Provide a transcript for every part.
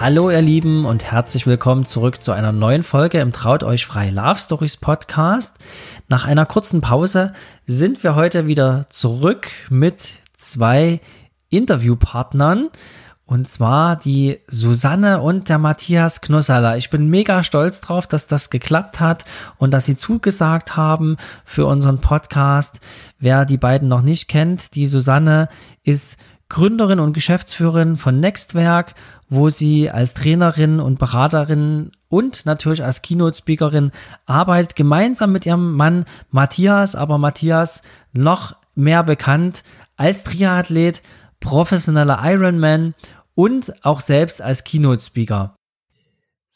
Hallo ihr Lieben und herzlich willkommen zurück zu einer neuen Folge im Traut euch frei Love Stories Podcast. Nach einer kurzen Pause sind wir heute wieder zurück mit zwei Interviewpartnern und zwar die Susanne und der Matthias Knussala. Ich bin mega stolz drauf, dass das geklappt hat und dass sie zugesagt haben für unseren Podcast. Wer die beiden noch nicht kennt, die Susanne ist Gründerin und Geschäftsführerin von Nextwerk wo sie als Trainerin und Beraterin und natürlich als Keynote-Speakerin arbeitet, gemeinsam mit ihrem Mann Matthias, aber Matthias noch mehr bekannt als Triathlet, professioneller Ironman und auch selbst als Keynote-Speaker.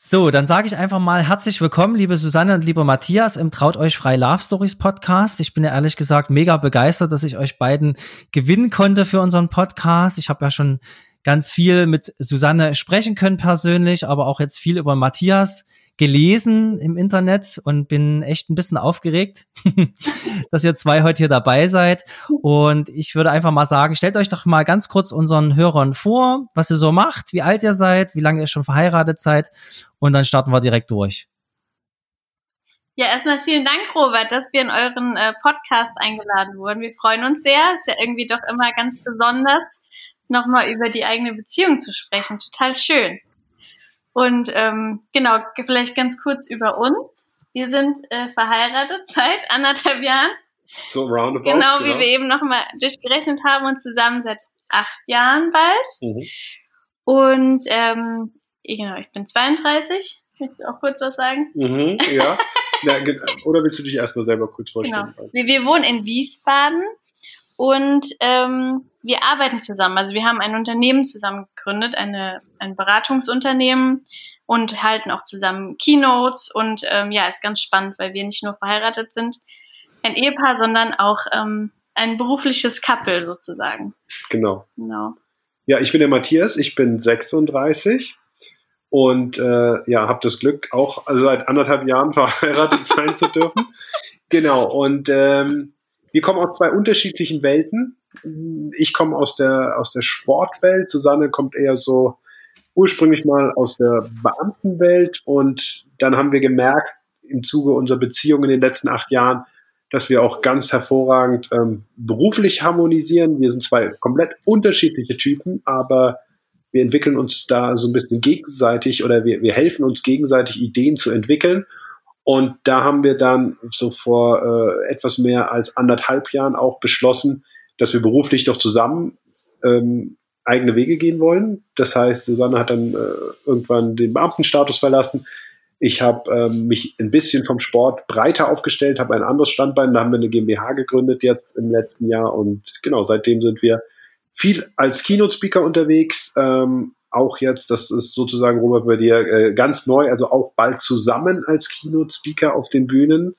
So, dann sage ich einfach mal herzlich willkommen, liebe Susanne und lieber Matthias im Traut euch frei Love Stories Podcast. Ich bin ja ehrlich gesagt mega begeistert, dass ich euch beiden gewinnen konnte für unseren Podcast. Ich habe ja schon ganz viel mit Susanne sprechen können persönlich, aber auch jetzt viel über Matthias gelesen im Internet und bin echt ein bisschen aufgeregt, dass ihr zwei heute hier dabei seid. Und ich würde einfach mal sagen, stellt euch doch mal ganz kurz unseren Hörern vor, was ihr so macht, wie alt ihr seid, wie lange ihr schon verheiratet seid. Und dann starten wir direkt durch. Ja, erstmal vielen Dank, Robert, dass wir in euren äh, Podcast eingeladen wurden. Wir freuen uns sehr. Ist ja irgendwie doch immer ganz besonders, nochmal über die eigene Beziehung zu sprechen. Total schön. Und ähm, genau, vielleicht ganz kurz über uns. Wir sind äh, verheiratet seit anderthalb Jahren. So roundabout. Genau, genau. wie wir eben nochmal durchgerechnet haben und zusammen seit acht Jahren bald. Mhm. Und ähm, genau, ich bin 32. Möchte auch kurz was sagen? Mhm, ja. ja. Oder willst du dich erstmal selber kurz vorstellen? Genau. Wir, wir wohnen in Wiesbaden und ähm, wir arbeiten zusammen. Also wir haben ein Unternehmen zusammen gegründet, eine, ein Beratungsunternehmen und halten auch zusammen Keynotes. Und ähm, ja, ist ganz spannend, weil wir nicht nur verheiratet sind, ein Ehepaar, sondern auch ähm, ein berufliches Couple sozusagen. Genau. Genau. Ja, ich bin der Matthias, ich bin 36 und äh, ja, habe das Glück, auch also seit anderthalb Jahren verheiratet sein zu dürfen. Genau, und ähm, wir kommen aus zwei unterschiedlichen Welten. Ich komme aus der, aus der Sportwelt. Susanne kommt eher so ursprünglich mal aus der Beamtenwelt. Und dann haben wir gemerkt, im Zuge unserer Beziehung in den letzten acht Jahren, dass wir auch ganz hervorragend ähm, beruflich harmonisieren. Wir sind zwei komplett unterschiedliche Typen, aber wir entwickeln uns da so ein bisschen gegenseitig oder wir, wir helfen uns gegenseitig, Ideen zu entwickeln. Und da haben wir dann so vor äh, etwas mehr als anderthalb Jahren auch beschlossen, dass wir beruflich doch zusammen ähm, eigene Wege gehen wollen. Das heißt, Susanne hat dann äh, irgendwann den Beamtenstatus verlassen. Ich habe ähm, mich ein bisschen vom Sport breiter aufgestellt, habe ein anderes Standbein. Da haben wir eine GmbH gegründet jetzt im letzten Jahr und genau seitdem sind wir viel als Keynote-Speaker unterwegs, ähm, auch jetzt, das ist sozusagen, Robert, bei dir äh, ganz neu, also auch bald zusammen als Keynote-Speaker auf den Bühnen.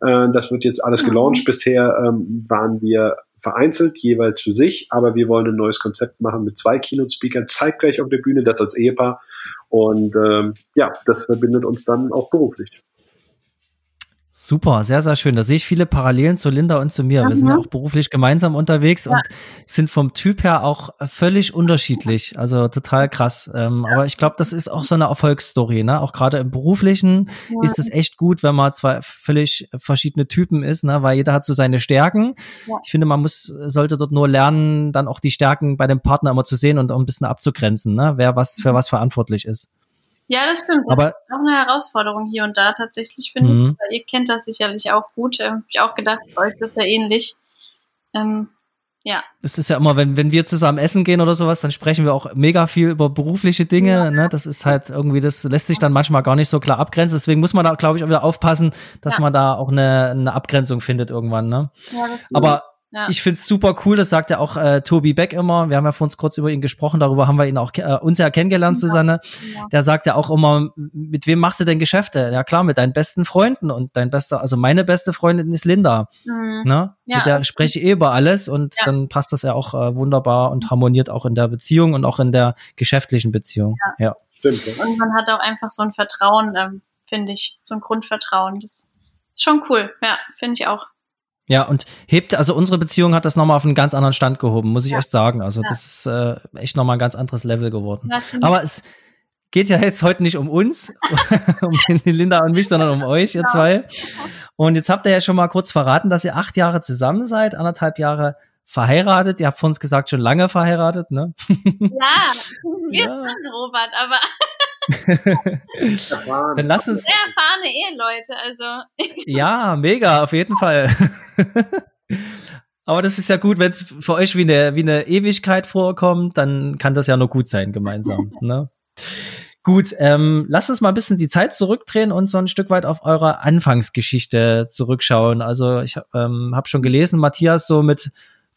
Äh, das wird jetzt alles gelauncht. Mhm. Bisher ähm, waren wir vereinzelt, jeweils für sich, aber wir wollen ein neues Konzept machen mit zwei Keynote-Speakern zeitgleich auf der Bühne, das als Ehepaar. Und ähm, ja, das verbindet uns dann auch beruflich. Super, sehr, sehr schön. Da sehe ich viele Parallelen zu Linda und zu mir. Mhm. Wir sind ja auch beruflich gemeinsam unterwegs ja. und sind vom Typ her auch völlig unterschiedlich. Also total krass. Ähm, ja. Aber ich glaube, das ist auch so eine Erfolgsstory. Ne? Auch gerade im beruflichen ja. ist es echt gut, wenn man zwei völlig verschiedene Typen ist, ne? weil jeder hat so seine Stärken. Ich finde, man muss, sollte dort nur lernen, dann auch die Stärken bei dem Partner immer zu sehen und auch ein bisschen abzugrenzen, ne? wer was für mhm. was verantwortlich ist. Ja, das stimmt. Das aber, ist auch eine Herausforderung hier und da tatsächlich, finde mhm. ich. Ihr kennt das sicherlich auch gut. Äh, Habe ich auch gedacht, bei euch ist das ja ähnlich. Ähm, ja. Das ist ja immer, wenn, wenn wir zusammen essen gehen oder sowas, dann sprechen wir auch mega viel über berufliche Dinge. Ja. Ne? Das ist halt irgendwie, das lässt sich dann manchmal gar nicht so klar abgrenzen. Deswegen muss man da, glaube ich, auch wieder aufpassen, dass ja. man da auch eine, eine Abgrenzung findet irgendwann. Ne? Ja, Aber Ja. Ich find's super cool, das sagt ja auch äh, Tobi Beck immer. Wir haben ja vor uns kurz über ihn gesprochen, darüber haben wir ihn auch äh, uns ja kennengelernt, Susanne. Ja. Der sagt ja auch immer, mit wem machst du denn Geschäfte? Ja klar, mit deinen besten Freunden und dein bester, also meine beste Freundin ist Linda. Mhm. Ne? Ja. Mit der spreche ich eh über alles und Ja. dann passt das ja auch äh, wunderbar und harmoniert auch in der Beziehung und auch in der geschäftlichen Beziehung. Ja. Stimmt. Ja. Und man hat auch einfach so ein Vertrauen, ähm, finde ich, so ein Grundvertrauen. Das ist schon cool. Ja, finde ich auch. Ja, und hebt, also unsere Beziehung hat das nochmal auf einen ganz anderen Stand gehoben, muss ich Ja. echt sagen. Also Ja. das ist äh, echt nochmal ein ganz anderes Level geworden. Aber es geht ja jetzt heute nicht um uns, um Linda und mich, sondern um euch, ihr Genau. zwei. Und jetzt habt ihr ja schon mal kurz verraten, dass ihr acht Jahre zusammen seid, anderthalb Jahre verheiratet. Ihr habt von uns gesagt, schon lange verheiratet, ne? ja, wir Ja. sind Robert, aber. Dann lass uns, sehr erfahrene Eheleute, also ja, mega, auf jeden Fall. Aber das ist ja gut, wenn es für euch wie eine, wie eine Ewigkeit vorkommt, dann kann das ja nur gut sein gemeinsam. ne? Gut, ähm, lasst uns mal ein bisschen die Zeit zurückdrehen und so ein Stück weit auf eure Anfangsgeschichte zurückschauen. Also ich ähm, habe schon gelesen, Matthias so mit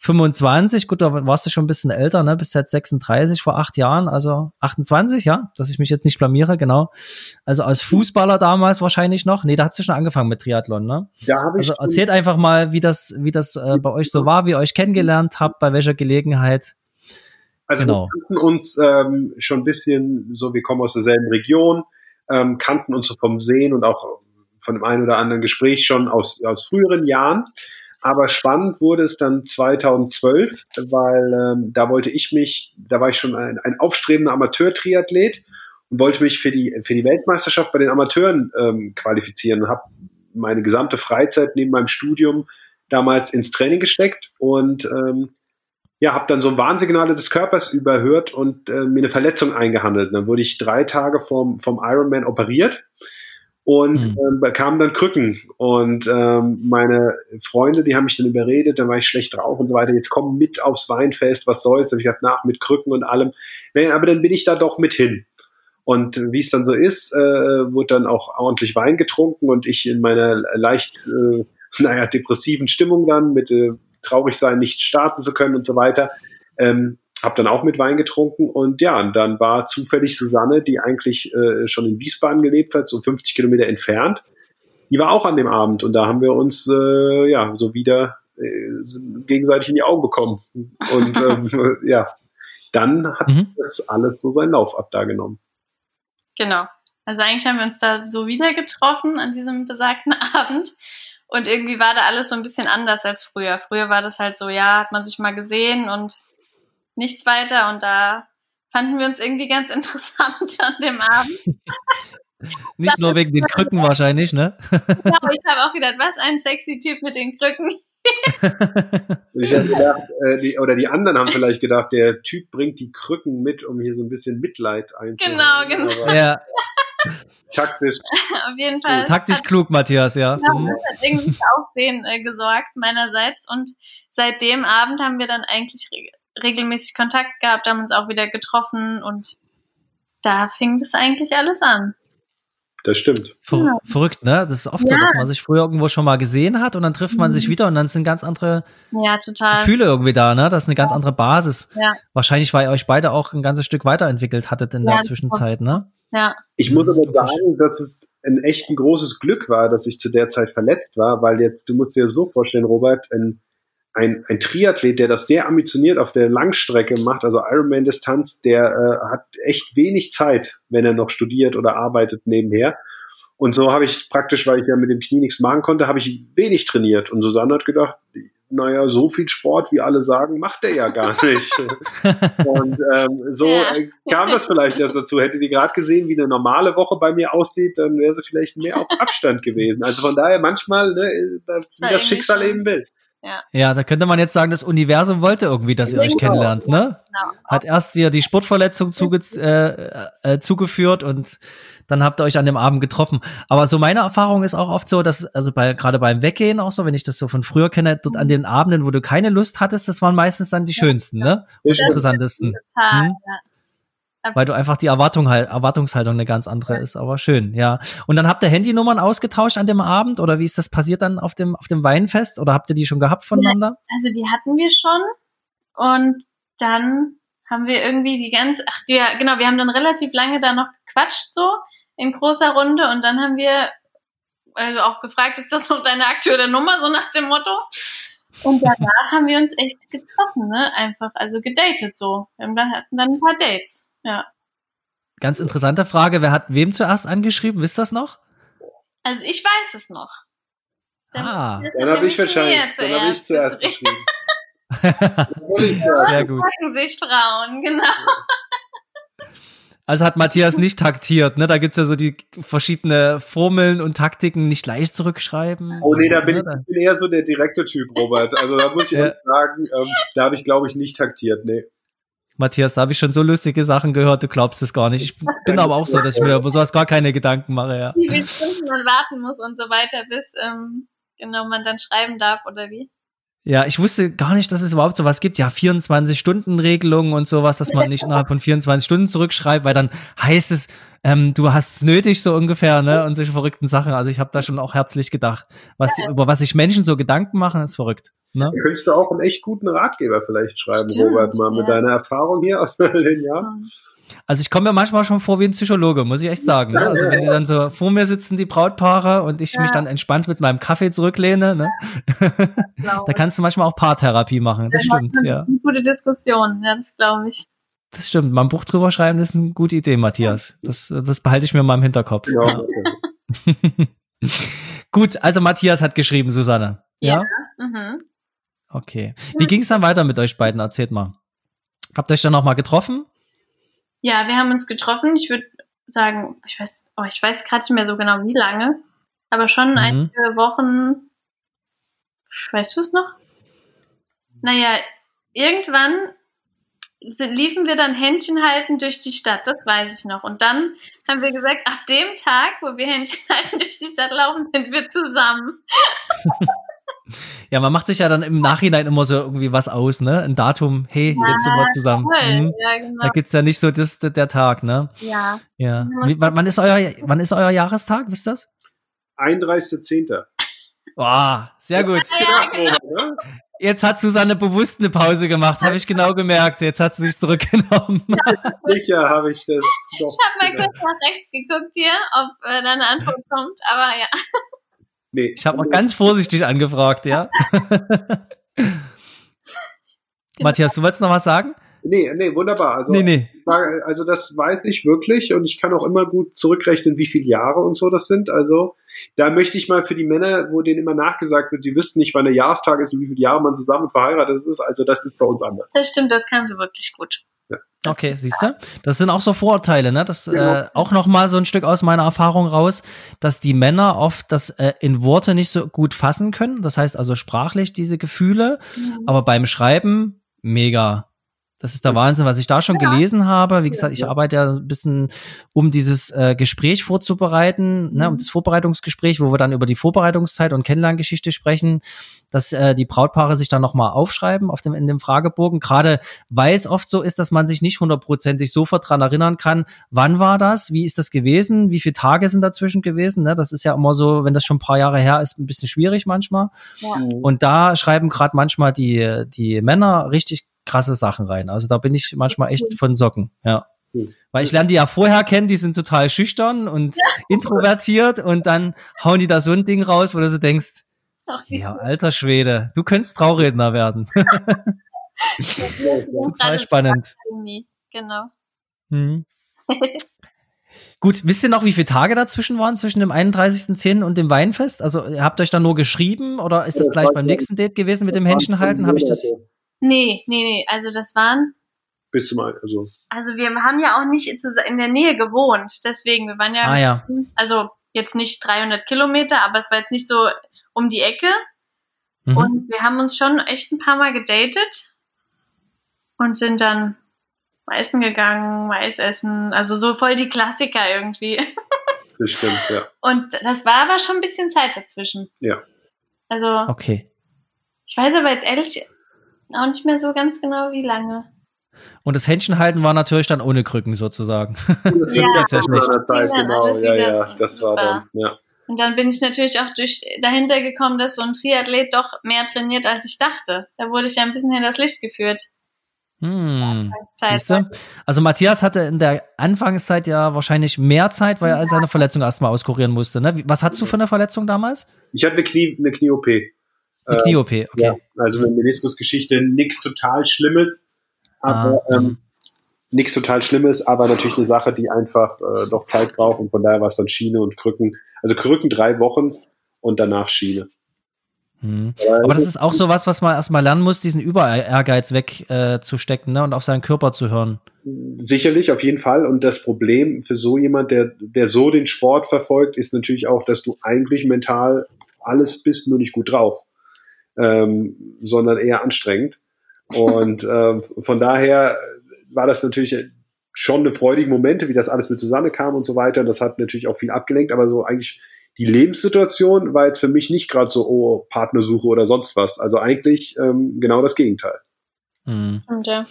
25, gut, da warst du schon ein bisschen älter, ne? Bist jetzt 36 vor acht Jahren, also 28, ja, dass ich mich jetzt nicht blamiere, genau. Also als Fußballer damals wahrscheinlich noch. Nee, da hast du schon angefangen mit Triathlon, ne? Da habe ich Also erzählt einfach mal, wie das, wie das äh, bei euch so war, wie ihr euch kennengelernt habt, bei welcher Gelegenheit. Also Genau. wir kannten uns ähm, schon ein bisschen, so wir kommen aus derselben Region, ähm, kannten uns so vom Sehen und auch von dem einen oder anderen Gespräch schon aus, aus früheren Jahren. Aber spannend wurde es dann 2012, weil ähm, da wollte ich mich, da war ich schon ein, ein aufstrebender Amateur-Triathlet und wollte mich für die, für die Weltmeisterschaft bei den Amateuren ähm, qualifizieren und habe meine gesamte Freizeit neben meinem Studium damals ins Training gesteckt und ähm, ja, habe dann so ein Warnsignale des Körpers überhört und äh, mir eine Verletzung eingehandelt. Dann wurde ich drei Tage vom, vom Ironman operiert und Mhm. ähm, bekam dann Krücken. Und ähm, meine Freunde, die haben mich dann überredet, dann war ich schlecht drauf und so weiter. Jetzt komm mit aufs Weinfest, was soll's? Hab ich gesagt, nach mit Krücken und allem. Nee, aber dann bin ich da doch mit hin. Und wie es dann so ist, äh, wurde dann auch ordentlich Wein getrunken und ich in meiner leicht, äh, naja, depressiven Stimmung dann mit äh, traurig sein, nicht starten zu können und so weiter. Ähm, habe dann auch mit Wein getrunken und ja, und dann war zufällig Susanne, die eigentlich äh, schon in Wiesbaden gelebt hat, so 50 Kilometer entfernt, die war auch an dem Abend und da haben wir uns äh, ja so wieder äh, gegenseitig in die Augen bekommen und ähm, ja, dann hat Mhm. das alles so seinen Lauf ab da genommen. Genau. Also eigentlich haben wir uns da so wieder getroffen an diesem besagten Abend. Und irgendwie war da alles so ein bisschen anders als früher. Früher war das halt so, ja, hat man sich mal gesehen und nichts weiter. Und da fanden wir uns irgendwie ganz interessant an dem Abend. Nicht nur wegen den Krücken wahrscheinlich, ne? Ja, aber ich habe auch gedacht, was ein sexy Typ mit den Krücken. Ich habe gedacht, äh, die, oder die anderen haben vielleicht gedacht, der Typ bringt die Krücken mit, um hier so ein bisschen Mitleid einzuholen. Genau, genau. Ja, taktisch. Auf jeden Fall. taktisch hat, klug, Matthias, ja. ja, Mhm. das hat irgendwie für Aufsehen äh, gesorgt meinerseits. Und seit dem Abend haben wir dann eigentlich regelmäßig Kontakt gehabt, haben uns auch wieder getroffen und da fing das eigentlich alles an. Das stimmt. Ver Ja. Verrückt, ne? Das ist oft so, Ja. dass man sich früher irgendwo schon mal gesehen hat und dann trifft man Mhm. sich wieder und dann sind ganz andere Ja, total. Gefühle irgendwie da, ne? Das ist eine ganz andere Basis. Ja. Wahrscheinlich, weil ihr euch beide auch ein ganzes Stück weiterentwickelt hattet in Ja, der Zwischenzeit, ne? Ja, Ich muss aber sagen, dass es ein echt ein großes Glück war, dass ich zu der Zeit verletzt war, weil jetzt, du musst dir so vorstellen, Robert, ein, ein, ein Triathlet, der das sehr ambitioniert auf der Langstrecke macht, also Ironman-Distanz, der äh, hat echt wenig Zeit, wenn er noch studiert oder arbeitet nebenher. Und so habe ich praktisch, weil ich ja mit dem Knie nichts machen konnte, habe ich wenig trainiert. Und Susanne hat gedacht, naja, so viel Sport, wie alle sagen, macht er ja gar nicht. Und ähm, so Ja. äh, kam das vielleicht erst dazu. Hätte die gerade gesehen, wie eine normale Woche bei mir aussieht, dann wäre sie vielleicht mehr auf Abstand gewesen. Also von daher manchmal, ne, wie war das Schicksal schon- eben will. Ja, da könnte man jetzt sagen, das Universum wollte irgendwie, dass ihr euch Genau. kennenlernt, ne? genau. Hat erst dir die Sportverletzung zuge äh, äh, zugeführt und dann habt ihr euch an dem Abend getroffen. Aber so meine Erfahrung ist auch oft so, dass, also bei, gerade beim Weggehen auch so, wenn ich das so von früher kenne, dort an den Abenden, wo du keine Lust hattest, das waren meistens dann die schönsten, ne? Und interessantesten. Total, Mhm. ja. Weil du einfach die Erwartung halt, Erwartungshaltung eine ganz andere ist, aber schön, ja. Und dann habt ihr Handynummern ausgetauscht an dem Abend oder wie ist das passiert dann auf dem, auf dem Weinfest oder habt ihr die schon gehabt voneinander? Also die hatten wir schon und dann haben wir irgendwie die ganze, ach ja, genau, wir haben dann relativ lange da noch gequatscht so in großer Runde und dann haben wir also auch gefragt, ist das noch deine aktuelle Nummer, so nach dem Motto. Und danach haben wir uns echt getroffen, ne? Einfach, also gedatet so. Wir hatten dann ein paar Dates, ja. Ganz interessante Frage, wer hat wem zuerst angeschrieben, wisst ihr das noch? Also ich weiß es noch. Dann, Ah. Dann habe ich wahrscheinlich, dann habe ich zuerst geschrieben. Sehr gut. fragen sich Frauen, genau. Also hat Matthias nicht taktiert, ne? Da gibt's ja so die verschiedene Formeln und Taktiken, nicht leicht zurückschreiben. Oh nee, da bin Ne, ich, ich bin eher so der direkte Typ, Robert. Also da muss ich Ja. sagen, ähm, da habe ich, glaube ich, nicht taktiert. Nee. Matthias, da habe ich schon so lustige Sachen gehört, du glaubst es gar nicht. Ich bin aber auch so, dass ich mir über sowas gar keine Gedanken mache, ja. Wie viele Stunden man warten muss und so weiter, bis ähm, genau man dann schreiben darf oder wie? Ja, ich wusste gar nicht, dass es überhaupt sowas gibt. Ja, 24-Stunden-Regelungen und sowas, dass man nicht innerhalb von 24 Stunden zurückschreibt, weil dann heißt es, ähm, du hast es nötig, so ungefähr, ne? Und solche verrückten Sachen. Also ich habe da schon auch herzlich gedacht. Was, über was sich Menschen so Gedanken machen, ist verrückt. Ne? Da könntest du auch einen echt guten Ratgeber vielleicht schreiben, Stimmt, Robert, mal mit ja. deiner Erfahrung hier aus den Jahren. Also ich komme mir manchmal schon vor wie ein Psychologe, muss ich echt sagen. Ne? Also wenn die dann so vor mir sitzen, die Brautpaare, und ich mich Ja. dann entspannt mit meinem Kaffee zurücklehne, ne? Da kannst du manchmal auch Paartherapie machen. Das ich. stimmt, ja. Eine gute Diskussion, ja, das glaube ich. Das stimmt. Mal ein Buch drüber schreiben, ist eine gute Idee, Matthias. Das, das behalte ich mir mal im Hinterkopf. Ja. Gut, also Matthias hat geschrieben, Susanne. Ja? Mhm. Okay. Wie ging es dann weiter mit euch beiden? Erzählt mal. Habt ihr euch dann nochmal getroffen? Ja, wir haben uns getroffen. Ich würde sagen, ich weiß, oh, ich weiß gerade nicht mehr so genau, wie lange, aber schon Mhm. einige Wochen. Weißt du es noch? Naja, irgendwann liefen wir dann Händchen halten durch die Stadt, das weiß ich noch. Und dann haben wir gesagt, ab dem Tag, wo wir Händchen halten durch die Stadt laufen, sind wir zusammen. Ja, man macht sich ja dann im Nachhinein immer so irgendwie was aus, ne? Ein Datum, hey, jetzt sind wir zusammen. Toll. Mhm. Ja, genau. Da gibt's ja nicht so das, der Tag, ne? Ja. Ja. Wie, wann, ist euer, wann ist euer Jahrestag? Wisst ihr das? 31.10. Boah, sehr gut. Ja, genau. Jetzt hat Susanne bewusst eine Pause gemacht, habe ich genau gemerkt. Jetzt hat sie sich zurückgenommen. Sicher habe ich das doch. Ich habe mal kurz nach rechts geguckt hier, ob äh, da eine Antwort kommt, aber ja. Nee. Ich habe mal ganz vorsichtig angefragt, ja. Matthias, du wolltest noch was sagen? Nee, nee, wunderbar. Also, Nee, nee. also das weiß ich wirklich und ich kann auch immer gut zurückrechnen, wie viele Jahre und so das sind. Also da möchte ich mal für die Männer, wo denen immer nachgesagt wird, sie wüssten nicht, wann der Jahrestag ist und wie viele Jahre man zusammen verheiratet ist. Also das ist bei uns anders. Das stimmt, das kann sie wirklich gut. Okay, siehst du? Das sind auch so Vorurteile, ne? Das Genau. äh, auch noch mal so ein Stück aus meiner Erfahrung raus, dass die Männer oft das äh, in Worte nicht so gut fassen können. Das heißt also sprachlich diese Gefühle, aber beim Schreiben mega. Das ist der Wahnsinn, was ich da schon gelesen habe. Wie gesagt, ich arbeite ja ein bisschen, um dieses äh, Gespräch vorzubereiten, ne, um das Vorbereitungsgespräch, wo wir dann über die Vorbereitungszeit und Kennenlerngeschichte sprechen, dass äh, die Brautpaare sich dann nochmal aufschreiben auf dem, in dem Fragebogen. Gerade weil es oft so ist, dass man sich nicht hundertprozentig sofort dran erinnern kann, wann war das, wie ist das gewesen, wie viele Tage sind dazwischen gewesen. Ne? Das ist ja immer so, wenn das schon ein paar Jahre her ist, ein bisschen schwierig manchmal. Ja. Und da schreiben gerade manchmal die, die Männer richtig krasse Sachen rein. Also da bin ich manchmal echt von Socken, ja. Cool. Weil ich lerne die ja vorher kennen, die sind total schüchtern und introvertiert und dann hauen die da so ein Ding raus, wo du so denkst, Ach, ja, alter Schwede, du könntest Trauredner werden. total spannend. Genau. Mhm. Gut, wisst ihr noch, wie viele Tage dazwischen waren, zwischen dem 31.10. und dem Weinfest? Also ihr habt euch da nur geschrieben oder ist das Ja, gleich beim nächsten Date gewesen mit dem Händchen halten? Habe ich das? Nee, nee, nee. Also das waren, Bis zum, also, also wir haben ja auch nicht in der Nähe gewohnt. Deswegen, wir waren ja, Ah ja. also jetzt nicht 300 Kilometer, aber es war jetzt nicht so um die Ecke. Mhm. Und wir haben uns schon echt ein paar Mal gedatet und sind dann Weißen gegangen, Mais essen, also so voll die Klassiker irgendwie. das stimmt, ja. Und das war aber schon ein bisschen Zeit dazwischen. Ja. Also Okay. ich weiß aber jetzt ehrlich auch nicht mehr so ganz genau, wie lange. Und das Händchenhalten war natürlich dann ohne Krücken sozusagen. Das Ja. ja schlecht. Dann Genau, ja, ja, das war dann, ja. Und dann bin ich natürlich auch durch dahinter gekommen, dass so ein Triathlet doch mehr trainiert, als ich dachte. Da wurde ich ja ein bisschen hinters Licht geführt. Hm. Zeit. Also Matthias hatte in der Anfangszeit ja wahrscheinlich mehr Zeit, weil er seine Verletzung erstmal auskurieren musste. Ne? Was hattest du für eine Verletzung damals? Ich hatte eine Knie, eine Knie-OP. Eine Äh, Knie-OP, okay. Ja, also eine Meniskusgeschichte, nichts total Schlimmes, aber Ah, ähm, nichts total Schlimmes, aber natürlich eine Sache, die einfach äh, noch Zeit braucht und von daher war es dann Schiene und Krücken. Also Krücken drei Wochen und danach Schiene. Hm. Aber das ist auch so was, was man erstmal lernen muss, diesen Über-Ehrgeiz wegzustecken äh, ne? und auf seinen Körper zu hören. Sicherlich, auf jeden Fall. Und das Problem für so jemand, der, der so den Sport verfolgt, ist natürlich auch, dass du eigentlich mental alles bist, nur nicht gut drauf, ähm, sondern eher anstrengend. Und ähm, von daher war das natürlich schon eine freudige Momente, wie das alles mit Susanne kam und so weiter. Und das hat natürlich auch viel abgelenkt, aber so eigentlich die Lebenssituation war jetzt für mich nicht gerade so, oh, Partnersuche oder sonst was. Also eigentlich ähm, genau das Gegenteil. Hm. Und ja.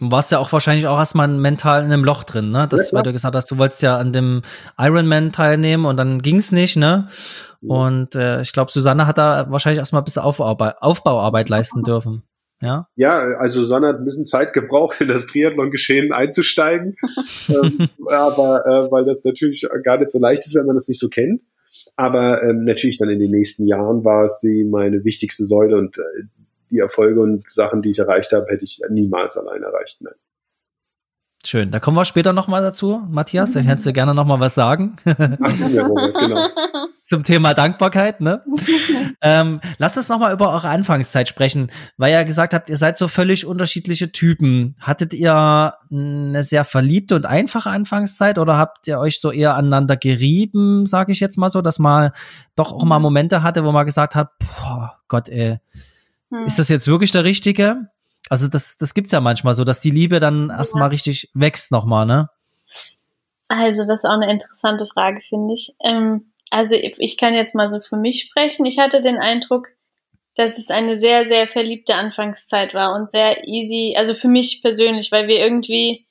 Du warst ja auch wahrscheinlich auch erstmal mental in einem Loch drin, ne? Das, Ja, weil du gesagt hast, du wolltest ja an dem Ironman teilnehmen und dann ging's nicht, ne? Und äh, ich glaube, Susanne hat da wahrscheinlich erstmal ein bisschen Aufbauarbeit, Aufbauarbeit leisten dürfen. Ja. Ja, also Susanne hat ein bisschen Zeit gebraucht, in das Triathlon-Geschehen einzusteigen. ähm, aber äh, weil das natürlich gar nicht so leicht ist, wenn man das nicht so kennt. Aber ähm, natürlich dann in den nächsten Jahren war sie meine wichtigste Säule und äh, die Erfolge und Sachen, die ich erreicht habe, hätte ich niemals allein erreicht. Nein. Schön. Da kommen wir später nochmal dazu, Matthias. Da kannst du gerne nochmal was sagen Ach, ja, Robert, genau. zum Thema Dankbarkeit, ne? ähm, lasst uns nochmal über eure Anfangszeit sprechen, weil ihr gesagt habt, ihr seid so völlig unterschiedliche Typen. Hattet ihr eine sehr verliebte und einfache Anfangszeit oder habt ihr euch so eher aneinander gerieben, sage ich jetzt mal so, dass man doch auch mal Momente hatte, wo man gesagt hat, boah, Gott, ey, Hm. ist das jetzt wirklich der Richtige? Also das, das gibt's ja manchmal so, dass die Liebe dann erstmal richtig wächst nochmal, ne? Also, das ist auch eine interessante Frage, finde ich. Ähm, also, ich ich kann jetzt mal so für mich sprechen. Ich hatte den Eindruck, dass es eine sehr, sehr verliebte Anfangszeit war und sehr easy, also für mich persönlich, weil wir irgendwie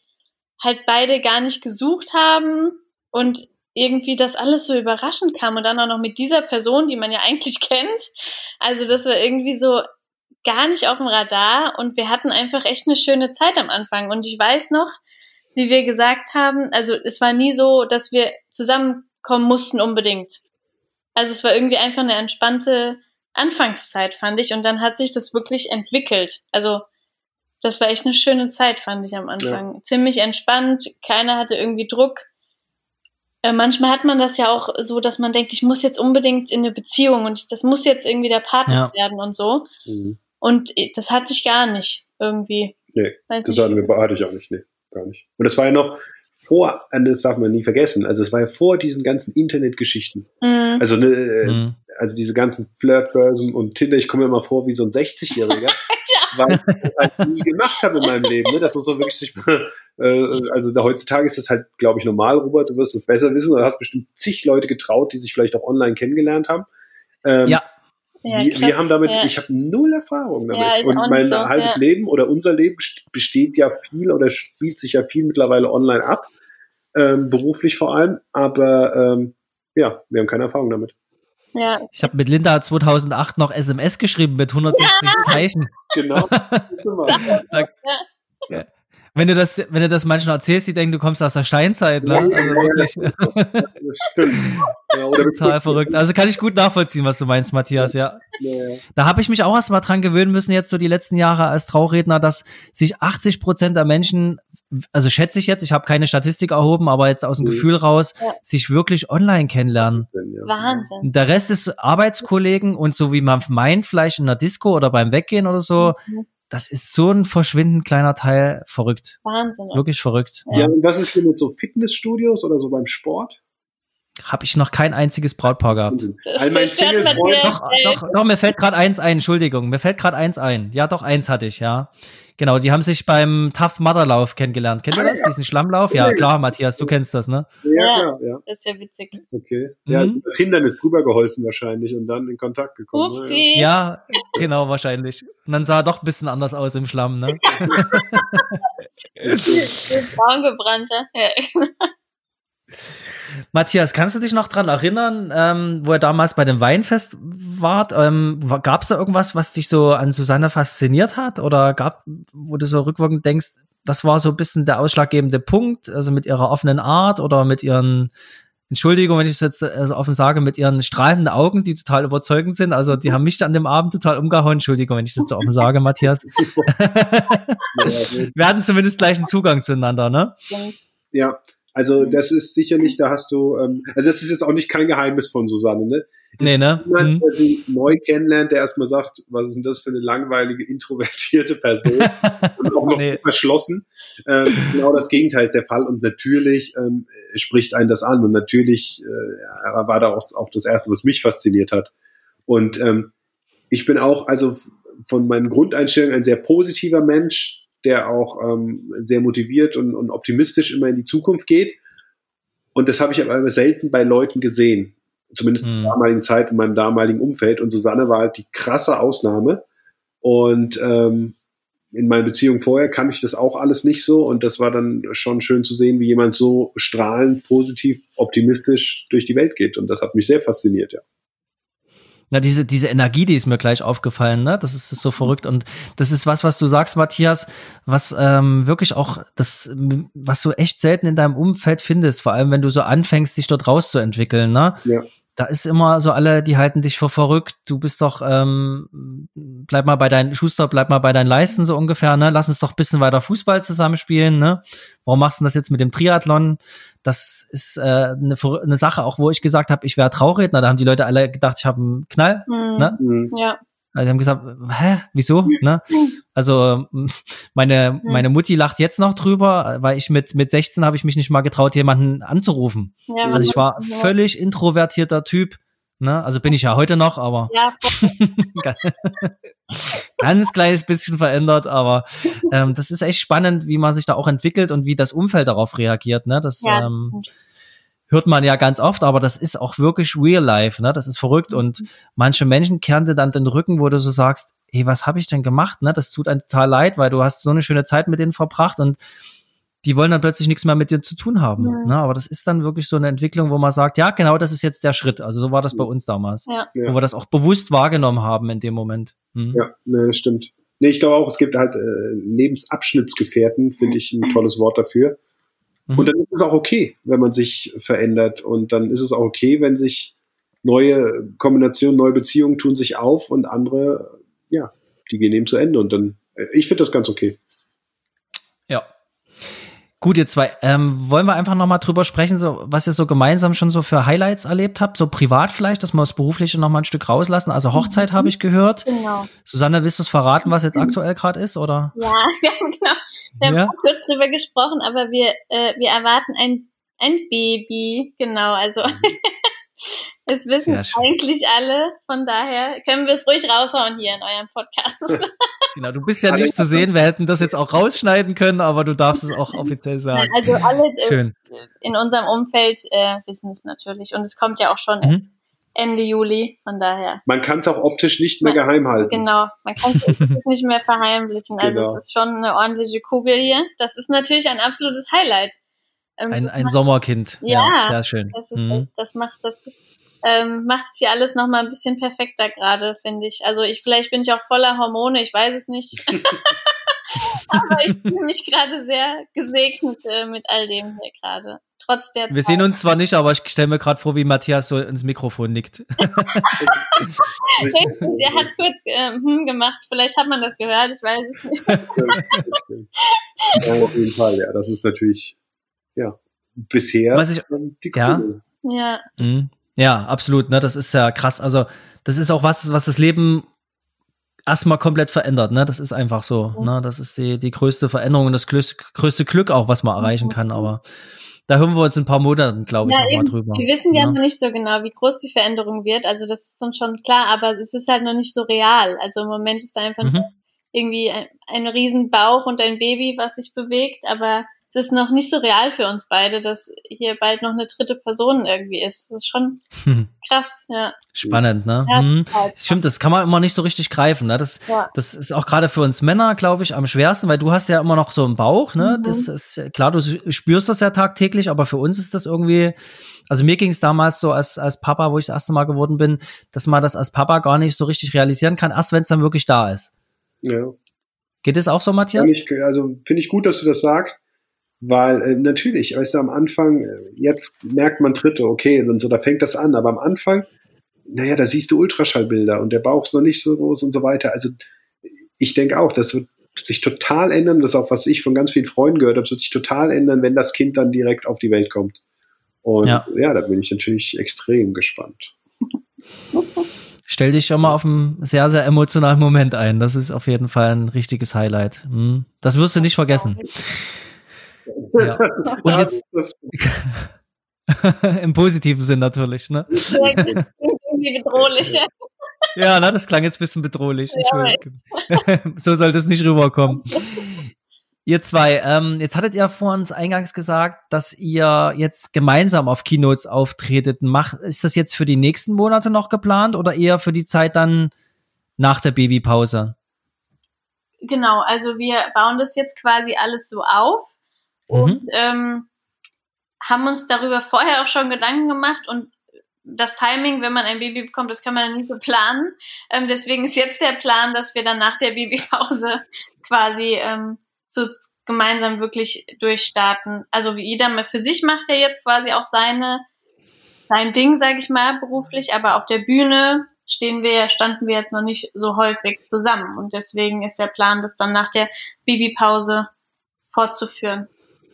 halt beide gar nicht gesucht haben und irgendwie das alles so überraschend kam und dann auch noch mit dieser Person, die man ja eigentlich kennt. Also, das war irgendwie so gar nicht auf dem Radar und wir hatten einfach echt eine schöne Zeit am Anfang. Und ich weiß noch, wie wir gesagt haben, also es war nie so, dass wir zusammenkommen mussten unbedingt. Also es war irgendwie einfach eine entspannte Anfangszeit, fand ich. Und dann hat sich das wirklich entwickelt. Also das war echt eine schöne Zeit, fand ich am Anfang. Ziemlich entspannt, keiner hatte irgendwie Druck. Äh, manchmal hat man das ja auch so, dass man denkt, ich muss jetzt unbedingt in eine Beziehung und das muss jetzt irgendwie der Partner werden und so. Mhm. Und äh, das hatte ich gar nicht irgendwie. Nee, Weiß Das nicht. hatten wir, hatte ich auch nicht. Nee, gar nicht. Und das war ja noch vor, äh, das darf man nie vergessen, also es war ja vor diesen ganzen Internetgeschichten. Mhm. Also ne, äh, Mhm. also diese ganzen Flirtbörsen und Tinder, ich komme mir immer vor wie so ein 60-Jähriger, weil ich das halt nie gemacht habe in meinem Leben. Ne? Das muss man wirklich nicht mal, äh, also da, heutzutage ist das halt, glaube ich, normal, Robert, du wirst es besser wissen, du hast bestimmt zig Leute getraut, die sich vielleicht auch online kennengelernt haben. Ähm, Ja. Ja, wir, wir haben damit, ja. ich habe null Erfahrung damit. Ja, und mein so, halbes ja. Leben oder unser Leben best- besteht ja viel oder spielt sich ja viel mittlerweile online ab, ähm, beruflich vor allem. Aber ähm, ja, wir haben keine Erfahrung damit. Ja, Ich habe mit Linda 2008 noch SMS geschrieben mit 160 Zeichen. Genau. Da, wenn du das, wenn du das manchen erzählst, die denken, du kommst aus der Steinzeit, ne? Also wirklich Das stimmt. Ja, oder total verrückt. Also kann ich gut nachvollziehen, was du meinst, Matthias, ja. Ja, Da habe ich mich auch erst mal dran gewöhnen müssen, jetzt so die letzten Jahre als Trauredner, dass sich 80 Prozent der Menschen, also schätze ich jetzt, ich habe keine Statistik erhoben, aber jetzt aus dem Mhm. Gefühl raus, Ja. sich wirklich online kennenlernen. ja. Wahnsinn. Der Rest ist Arbeitskollegen und so wie man meint, vielleicht in der Disco oder beim Weggehen oder so, Mhm. Das ist so ein verschwindend kleiner Teil verrückt. Wahnsinn. Wirklich verrückt. Ja, und was ist hier mit so Fitnessstudios oder so beim Sport? Habe ich noch kein einziges Brautpaar gehabt. Das All mein zerstört Single-Freund- Matthias Doch, Welt. doch, doch, mir fällt gerade eins ein, Entschuldigung, mir fällt gerade eins ein. Ja, doch, eins hatte ich, ja. Genau, die haben sich beim Tough Mudder Lauf kennengelernt. Kennt ihr Ah, das, ja. diesen Schlammlauf? Ja, klar, Matthias, du kennst das, ne? Ja, Ja. ja. Das ist ja witzig. Okay. Ja, Mhm. das Hindernis drüber geholfen wahrscheinlich und dann in Kontakt gekommen. Upsi. Ja, genau, wahrscheinlich. Und dann sah er doch ein bisschen anders aus im Schlamm, ne? Braun gebrannter. Ja. Matthias, kannst du dich noch dran erinnern, ähm, wo ihr damals bei dem Weinfest wart? Ähm, Gab es da irgendwas, was dich so an Susanne fasziniert hat? Oder gab, wo du so rückwirkend denkst, das war so ein bisschen der ausschlaggebende Punkt, also mit ihrer offenen Art oder mit ihren, Entschuldigung, wenn ich es jetzt äh, so offen sage, mit ihren strahlenden Augen, die total überzeugend sind. Also die haben mich an dem Abend total umgehauen. Entschuldigung, wenn ich das so offen sage, Matthias. Wir hatten zumindest gleich einen Zugang zueinander, ne? Ja, also das ist sicherlich, da hast du, ähm, also das ist jetzt auch nicht kein Geheimnis von Susanne, ne? Nee, ne? Jemand, Mhm. der sie neu kennenlernt, der erstmal sagt, was ist denn das für eine langweilige, introvertierte Person und auch noch Nee. verschlossen. Ähm, genau das Gegenteil ist der Fall und natürlich ähm, spricht einen das an und natürlich äh, war da auch, auch das Erste, was mich fasziniert hat. Und ähm, ich bin auch also von meinen Grundeinstellungen ein sehr positiver Mensch, der auch ähm, sehr motiviert und, und optimistisch immer in die Zukunft geht. Und das habe ich aber selten bei Leuten gesehen. Zumindest in Mhm. der damaligen Zeit, in meinem damaligen Umfeld. Und Susanne war halt die krasse Ausnahme. Und ähm, in meiner Beziehung vorher kann ich das auch alles nicht so. Und das war dann schon schön zu sehen, wie jemand so strahlend, positiv, optimistisch durch die Welt geht. Und das hat mich sehr fasziniert, ja. Na, diese, diese Energie, die ist mir gleich aufgefallen, ne? Das ist so verrückt. Und das ist was, was du sagst, Matthias, was ähm, wirklich auch das, was du echt selten in deinem Umfeld findest, vor allem wenn du so anfängst, dich dort rauszuentwickeln, ne? Ja. Da ist immer so alle, die halten dich für verrückt. Du bist doch, ähm, bleib mal bei deinen, Schuster, bleib mal bei deinen Leisten so ungefähr, ne? Lass uns doch ein bisschen weiter Fußball zusammenspielen, ne? Warum machst du das jetzt mit dem Triathlon? Das ist äh, eine, eine Sache, auch wo ich gesagt habe, ich wäre Trauredner. Da haben die Leute alle gedacht, ich habe einen Knall. Hm. Ne? Mhm. Ja. Also die haben gesagt, hä, wieso? Ne? Also meine, meine Mutti lacht jetzt noch drüber, weil ich mit, mit 16 habe ich mich nicht mal getraut, jemanden anzurufen. ja Also ich war ja. völlig introvertierter Typ. Ne? Also bin ich ja heute noch, aber Ja, ganz kleines bisschen verändert, aber ähm, das ist echt spannend, wie man sich da auch entwickelt und wie das Umfeld darauf reagiert. Ne? Das Ja, ähm, hört man ja ganz oft, aber das ist auch wirklich real life. Ne? Das ist verrückt und manche Menschen kehren dir dann den Rücken, wo du so sagst, hey, was habe ich denn gemacht? Ne? Das tut einem total leid, weil du hast so eine schöne Zeit mit denen verbracht und die wollen dann plötzlich nichts mehr mit dir zu tun haben. Ja. Ne? Aber das ist dann wirklich so eine Entwicklung, wo man sagt, ja, genau, das ist jetzt der Schritt. Also so war das bei uns damals, Ja. Ja. wo wir das auch bewusst wahrgenommen haben in dem Moment. Hm. Ja, ne, das stimmt. Nee, ich glaube auch, es gibt halt äh, Lebensabschnittsgefährten, finde ich ein tolles Wort dafür. Mhm. Und dann ist es auch okay, wenn man sich verändert. Und dann ist es auch okay, wenn sich neue Kombinationen, neue Beziehungen tun sich auf und andere, ja, die gehen eben zu Ende. Und dann, äh, ich finde das ganz okay. Ja. Gut, ihr zwei, ähm, wollen wir einfach nochmal drüber sprechen, so, was ihr so gemeinsam schon so für Highlights erlebt habt, so privat vielleicht, dass wir das Berufliche nochmal ein Stück rauslassen. Also Hochzeit habe ich gehört. genau. Susanne, willst du es verraten, was jetzt aktuell gerade ist, oder? Ja, wir haben genau. Wir haben Ja. auch kurz drüber gesprochen, aber wir, äh, wir erwarten ein, ein Baby. Genau, also es wissen eigentlich alle. Von daher können wir es ruhig raushauen hier in eurem Podcast. Genau, du bist ja nicht zu sehen, wir hätten das jetzt auch rausschneiden können, aber du darfst es auch offiziell sagen. also alle äh, Schön. in unserem Umfeld äh, wissen es natürlich. Und es kommt ja auch schon Mhm. Ende Juli. Von daher. Man kann es auch optisch nicht mehr geheim halten. Genau, man kann es nicht mehr verheimlichen. Also Genau. es ist schon eine ordentliche Kugel hier. Das ist natürlich ein absolutes Highlight. Ähm, Ein, ein Sommerkind. Ja, sehr schön. Das, ist Mhm. das macht das ähm, macht es hier alles noch mal ein bisschen perfekter gerade, finde ich. Also ich vielleicht bin ich auch voller Hormone, ich weiß es nicht. Aber ich fühle mich gerade sehr gesegnet äh, mit all dem hier gerade. Trotz der Wir sehen uns zwar nicht, aber ich stelle mir gerade vor, wie Matthias so ins Mikrofon nickt. Richtig, er hat kurz äh, hm gemacht. Vielleicht hat man das gehört, ich weiß es nicht. ja, auf jeden Fall, ja. Das ist natürlich, ja, bisher Was ich- die ja. Kugel. Ja, Mhm. Ja, absolut. Ne, das ist ja krass. Also das ist auch was, was das Leben erstmal komplett verändert. Ne, das ist einfach so. Ne, das ist die die größte Veränderung und das größte, Glück auch, was man erreichen Mhm. kann. Aber da hören wir uns in ein paar Monaten, glaube ich, Ja, nochmal eben. drüber. Wir wissen ja Ja. noch nicht so genau, wie groß die Veränderung wird. Also das ist uns schon klar, aber es ist halt noch nicht so real. Also im Moment ist da einfach Mhm. irgendwie ein, ein riesen Bauch und ein Baby, was sich bewegt, aber es ist noch nicht so real für uns beide, dass hier bald noch eine dritte Person irgendwie ist. Das ist schon krass, ja. Spannend, ne? Ja, total. Stimmt, das kann man immer nicht so richtig greifen. Ne? Das, Ja. das ist auch gerade für uns Männer, glaube ich, am schwersten, weil du hast ja immer noch so einen Bauch. Ne? Mhm. Das ist klar, du spürst das ja tagtäglich, aber für uns ist das irgendwie. Also mir ging es damals so als, als Papa, wo ich das erste Mal geworden bin, dass man das als Papa gar nicht so richtig realisieren kann, erst wenn es dann wirklich da ist. Ja. Geht es auch so, Matthias? Ich, also finde ich gut, dass du das sagst, weil äh, natürlich, weißt du, am Anfang, äh, jetzt merkt man Tritte, okay, und so, da fängt das an, aber am Anfang, naja, da siehst du Ultraschallbilder und der Bauch ist noch nicht so groß und so weiter. Also ich denke auch, das wird sich total ändern, das ist auch, was ich von ganz vielen Freunden gehört habe, das wird sich total ändern, wenn das Kind dann direkt auf die Welt kommt. Und Ja. ja, da bin ich natürlich extrem gespannt. Stell dich schon mal auf einen sehr, sehr emotionalen Moment ein. Das ist auf jeden Fall ein richtiges Highlight. Hm. Das wirst du nicht vergessen. Ja. Und jetzt im positiven Sinn natürlich, ne? Das klingt irgendwie bedrohlich. Ja, na, das klang jetzt ein bisschen bedrohlich. Ja, Entschuldigung. so sollte es nicht rüberkommen. Ihr zwei, ähm, jetzt hattet ihr vor uns eingangs gesagt, dass ihr jetzt gemeinsam auf Keynotes auftretet. Mach, ist das jetzt für die nächsten Monate noch geplant oder eher für die Zeit dann nach der Babypause? Genau, also wir bauen das jetzt quasi alles so auf Mhm. und ähm, haben uns darüber vorher auch schon Gedanken gemacht und das Timing, wenn man ein Baby bekommt, das kann man dann nicht so planen. Ähm, deswegen ist jetzt der Plan, dass wir dann nach der Babypause quasi ähm, so gemeinsam wirklich durchstarten. Also wie jeder mal für sich macht ja jetzt quasi auch seine sein Ding, sage ich mal, beruflich, aber auf der Bühne stehen wir, standen wir jetzt noch nicht so häufig zusammen und deswegen ist der Plan, das dann nach der Babypause fortzuführen.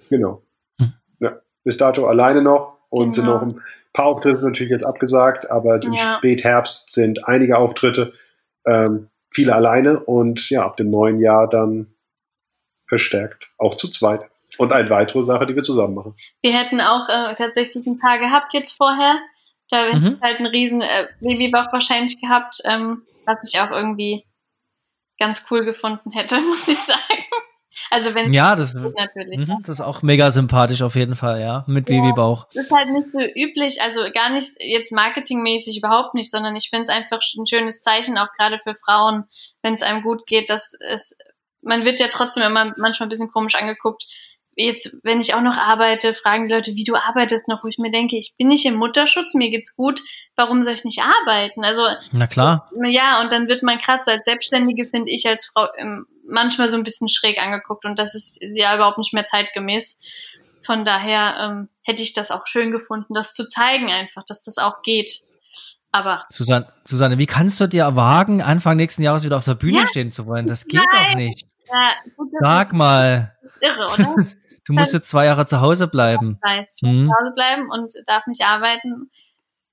Genau. Hm. Ja, bis dato alleine noch und sind Genau. noch ein paar Auftritte natürlich jetzt abgesagt, aber im Ja. Spätherbst sind einige Auftritte, ähm, viele alleine und ja, ab dem neuen Jahr dann verstärkt, auch zu zweit. Und eine weitere Sache, die wir zusammen machen. Wir hätten auch äh, tatsächlich ein paar gehabt jetzt vorher. Da hätte Mhm. halt einen riesen äh, Babybauch wahrscheinlich gehabt, ähm, was ich auch irgendwie ganz cool gefunden hätte, muss ich sagen. Also wenn Ja, das, natürlich. mhm, das ist auch mega sympathisch auf jeden Fall, ja, mit Ja. Babybauch. Das ist halt nicht so üblich, also gar nicht jetzt marketingmäßig überhaupt nicht, sondern ich finde es einfach ein schönes Zeichen, auch gerade für Frauen, wenn es einem gut geht, dass es, man wird ja trotzdem immer manchmal ein bisschen komisch angeguckt. Jetzt, wenn ich auch noch arbeite, fragen die Leute, wie du arbeitest noch, wo ich mir denke, ich bin nicht im Mutterschutz, mir geht's gut, warum soll ich nicht arbeiten? Also, Na klar. ja, und dann wird man gerade so als Selbstständige, finde ich, als Frau ähm, manchmal so ein bisschen schräg angeguckt und das ist ja überhaupt nicht mehr zeitgemäß. Von daher ähm, hätte ich das auch schön gefunden, das zu zeigen einfach, dass das auch geht. Aber Susanne, Susanne, wie kannst du dir wagen, Anfang nächsten Jahres wieder auf der Bühne Ja. stehen zu wollen? Das geht doch nicht. ja, gut, Sag mal, irre, oder? du musst jetzt zwei Jahre zu Hause bleiben. Ich weiß, ich muss Mhm. zu Hause bleiben und darf nicht arbeiten.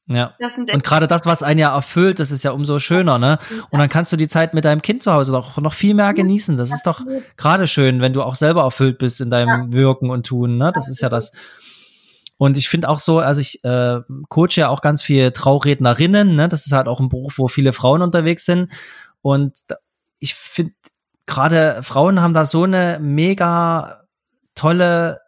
Ja. Und gerade das, was einen ja erfüllt, das ist ja umso schöner, ne? Und dann kannst du die Zeit mit deinem Kind zu Hause doch noch viel mehr genießen. Das ist doch gerade schön, wenn du auch selber erfüllt bist in deinem Wirken und Tun, ne? Das ist ja das. Und ich finde auch so, also ich äh, coache ja auch ganz viele Traurednerinnen, ne? Das ist halt auch ein Beruf, wo viele Frauen unterwegs sind. Und ich finde, gerade Frauen haben da so eine mega tolle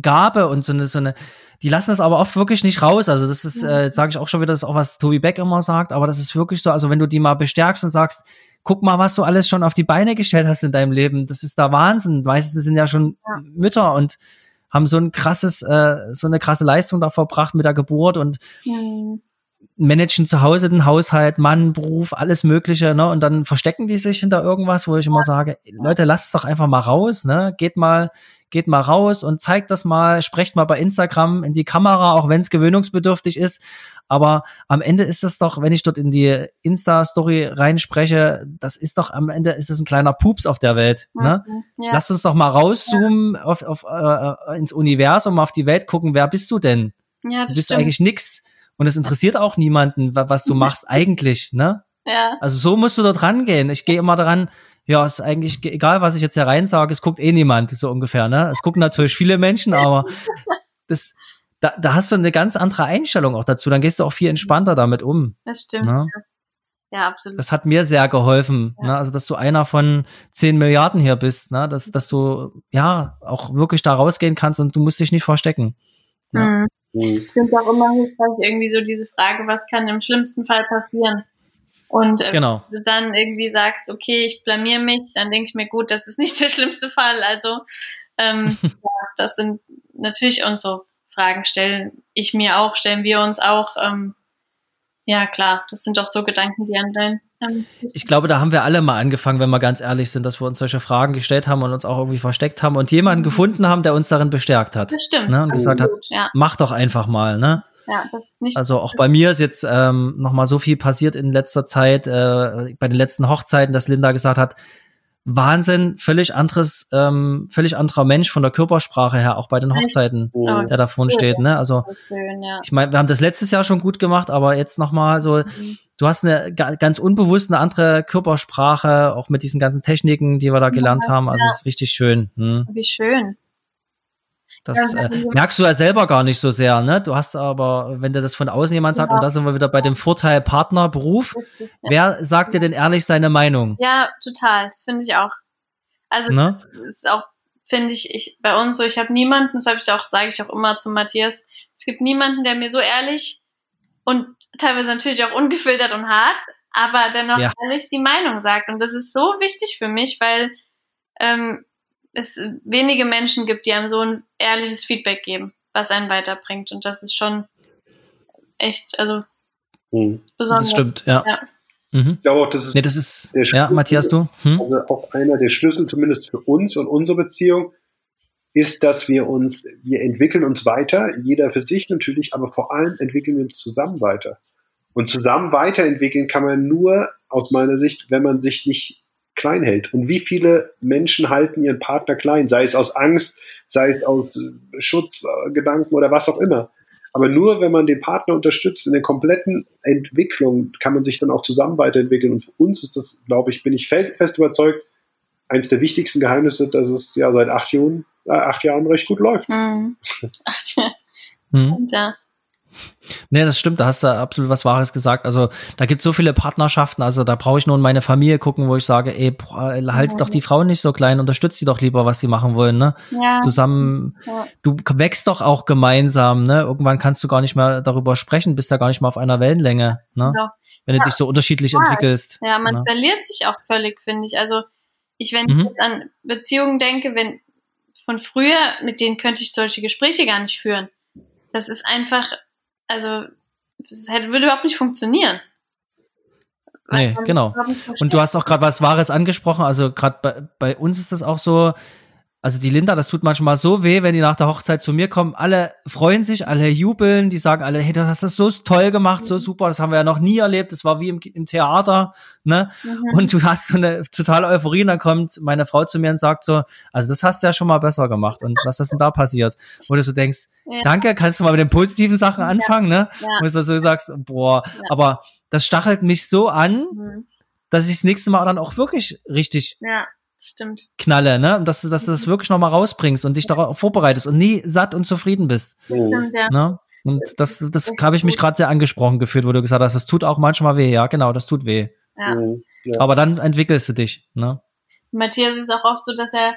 Gabe und so eine, so eine, die lassen das aber oft wirklich nicht raus. Also das ist, äh, sage ich auch schon wieder, das ist auch was Tobi Beck immer sagt, aber das ist wirklich so, also wenn du die mal bestärkst und sagst, guck mal, was du alles schon auf die Beine gestellt hast in deinem Leben, das ist da Wahnsinn. Meistens sind ja schon Ja. Mütter und haben so ein krasses, äh, so eine krasse Leistung da verbracht mit der Geburt und Hm, managen zu Hause den Haushalt, Mann, Beruf, alles Mögliche, ne? Und dann verstecken die sich hinter irgendwas, wo ich immer sage, Leute, lasst es doch einfach mal raus, ne? Geht mal, geht mal raus und zeigt das mal, sprecht mal bei Instagram in die Kamera, auch wenn es gewöhnungsbedürftig ist. Aber am Ende ist es doch, wenn ich dort in die Insta-Story reinspreche, das ist doch am Ende ist es ein kleiner Pups auf der Welt. Ne? mhm, Ja. Lasst uns doch mal rauszoomen auf, auf, äh, ins Universum, auf die Welt gucken, wer bist du denn? ja, Du das bist stimmt. eigentlich nix. Und es interessiert auch niemanden, wa- was du machst eigentlich, ne? Ja, Also so musst du dort rangehen. Ich gehe immer daran, ja, ist eigentlich ge- egal, was ich jetzt hier rein sage, es guckt eh niemand, so ungefähr, ne? Es gucken natürlich viele Menschen, aber das, da, da hast du eine ganz andere Einstellung auch dazu. Dann gehst du auch viel entspannter damit um. Das stimmt. Ne? Ja, absolut. Das hat mir sehr geholfen. Ja. Ne? Also, dass du einer von zehn Milliarden hier bist, ne? dass, dass du ja auch wirklich da rausgehen kannst und du musst dich nicht verstecken. Ja. Mhm. Mhm. Ich finde auch immer hilfreich, irgendwie so diese Frage, was kann im schlimmsten Fall passieren? Und äh, Genau. wenn du dann irgendwie sagst, okay, ich blamier mich, dann denke ich mir, gut, das ist nicht der schlimmste Fall. Also ähm, ja, das sind natürlich unsere Fragen, stellen ich mir auch, stellen wir uns auch. Ähm, ja, klar, das sind doch so Gedanken, die an dein ähm, Ich glaube, da haben wir alle mal angefangen, wenn wir ganz ehrlich sind, dass wir uns solche Fragen gestellt haben und uns auch irgendwie versteckt haben und jemanden gefunden haben, der uns darin bestärkt hat. das stimmt. Ne? Und gesagt hat, ja, mach doch einfach mal, ne? ja, das ist nicht Also auch bei mir ist jetzt ähm, noch mal so viel passiert in letzter Zeit, äh, bei den letzten Hochzeiten, dass Linda gesagt hat, Wahnsinn, völlig anderes, ähm, völlig anderer Mensch von der Körpersprache her, auch bei den Hochzeiten, Oh, der da vorne steht, ne? Also so schön, ja. ich meine, wir haben das letztes Jahr schon gut gemacht, aber jetzt noch mal so, Mhm. du hast eine ga- ganz unbewusst eine andere Körpersprache, auch mit diesen ganzen Techniken, die wir da gelernt haben. Also es ist richtig schön. Hm. Wie schön. Das äh, merkst du ja selber gar nicht so sehr, ne? Du hast aber, wenn dir das von außen jemand sagt, Ja. und da sind wir wieder bei dem Vorteil Partner, Beruf, Richtig, ja. wer sagt dir denn ehrlich seine Meinung? ja, total. Das finde ich auch. Also Ne? das ist auch, finde ich, ich, bei uns so, ich habe niemanden, das habe ich auch, sage ich auch immer zu Matthias, es gibt niemanden, der mir so ehrlich und teilweise natürlich auch ungefiltert und hart, aber dennoch Ja. ehrlich die Meinung sagt. Und das ist so wichtig für mich, weil ähm, es wenige Menschen gibt, die einem so ein ehrliches Feedback geben, was einen weiterbringt. Und das ist schon echt, also Mhm. besonders. Das stimmt, ja. Ja. Mhm. Ich glaube auch, das ist Nee, das ist, Der ja, Schlüssel- Matthias, du? Hm? also auch einer der Schlüssel, zumindest für uns und unsere Beziehung, ist, dass wir uns, wir entwickeln uns weiter, jeder für sich natürlich, aber vor allem entwickeln wir uns zusammen weiter. Und zusammen weiterentwickeln kann man nur aus meiner Sicht, wenn man sich nicht klein hält. Und wie viele Menschen halten ihren Partner klein, sei es aus Angst, sei es aus äh, Schutzgedanken oder was auch immer. Aber nur wenn man den Partner unterstützt in der kompletten Entwicklung, kann man sich dann auch zusammen weiterentwickeln. Und für uns ist das, glaube ich, bin ich fest überzeugt, eines der wichtigsten Geheimnisse, dass es ja seit acht Jahren, äh, acht Jahren recht gut läuft. Mhm. Ach, tja, Hm? ja. Nee, das stimmt, da hast du absolut was Wahres gesagt. Also da gibt so viele Partnerschaften, also da brauche ich nur in meine Familie gucken, wo ich sage, ey, halt Mhm. doch die Frauen nicht so klein, unterstützt sie doch lieber, was sie machen wollen, ne? Ja. Zusammen, Ja. du wächst doch auch gemeinsam, ne? Irgendwann kannst du gar nicht mehr darüber sprechen, bist ja gar nicht mehr auf einer Wellenlänge, ne? Doch. Wenn du Ja. dich so unterschiedlich entwickelst. Ja, man ne? verliert sich auch völlig, finde ich. Also ich, wenn Mhm. ich jetzt an Beziehungen denke, wenn von früher, mit denen könnte ich solche Gespräche gar nicht führen. Das ist einfach, also das hätte, würde überhaupt nicht funktionieren. Nee, genau. Und du hast auch gerade was Wahres angesprochen. Also gerade bei, bei uns ist das auch so. Also die Linda, das tut manchmal so weh, wenn die nach der Hochzeit zu mir kommen. Alle freuen sich, alle jubeln, die sagen alle, hey, du hast das so toll gemacht, so Mhm. super, das haben wir ja noch nie erlebt. Das war wie im, im Theater, ne? Mhm. Und du hast so eine totale Euphorie und dann kommt meine Frau zu mir und sagt so, also das hast du ja schon mal besser gemacht. Und was ist denn da passiert? Wo du so denkst, Ja. danke, kannst du mal mit den positiven Sachen anfangen, ne? Ja. Wo du so sagst, boah, Ja. aber das stachelt mich so an, Mhm. dass ich das nächste Mal dann auch wirklich richtig ja, stimmt. knalle, ne? Und dass, du- dass du das wirklich nochmal rausbringst und dich darauf vorbereitest und nie satt und zufrieden bist. Mhm. Stimmt, ja. Ne? Und das, das Richtig habe ich mich gerade sehr angesprochen gefühlt, wo du gesagt hast, das tut auch manchmal weh. Ja, genau, das tut weh. ja. Mhm. Ja. Aber dann entwickelst du dich, ne? Matthias ist auch oft so, dass er,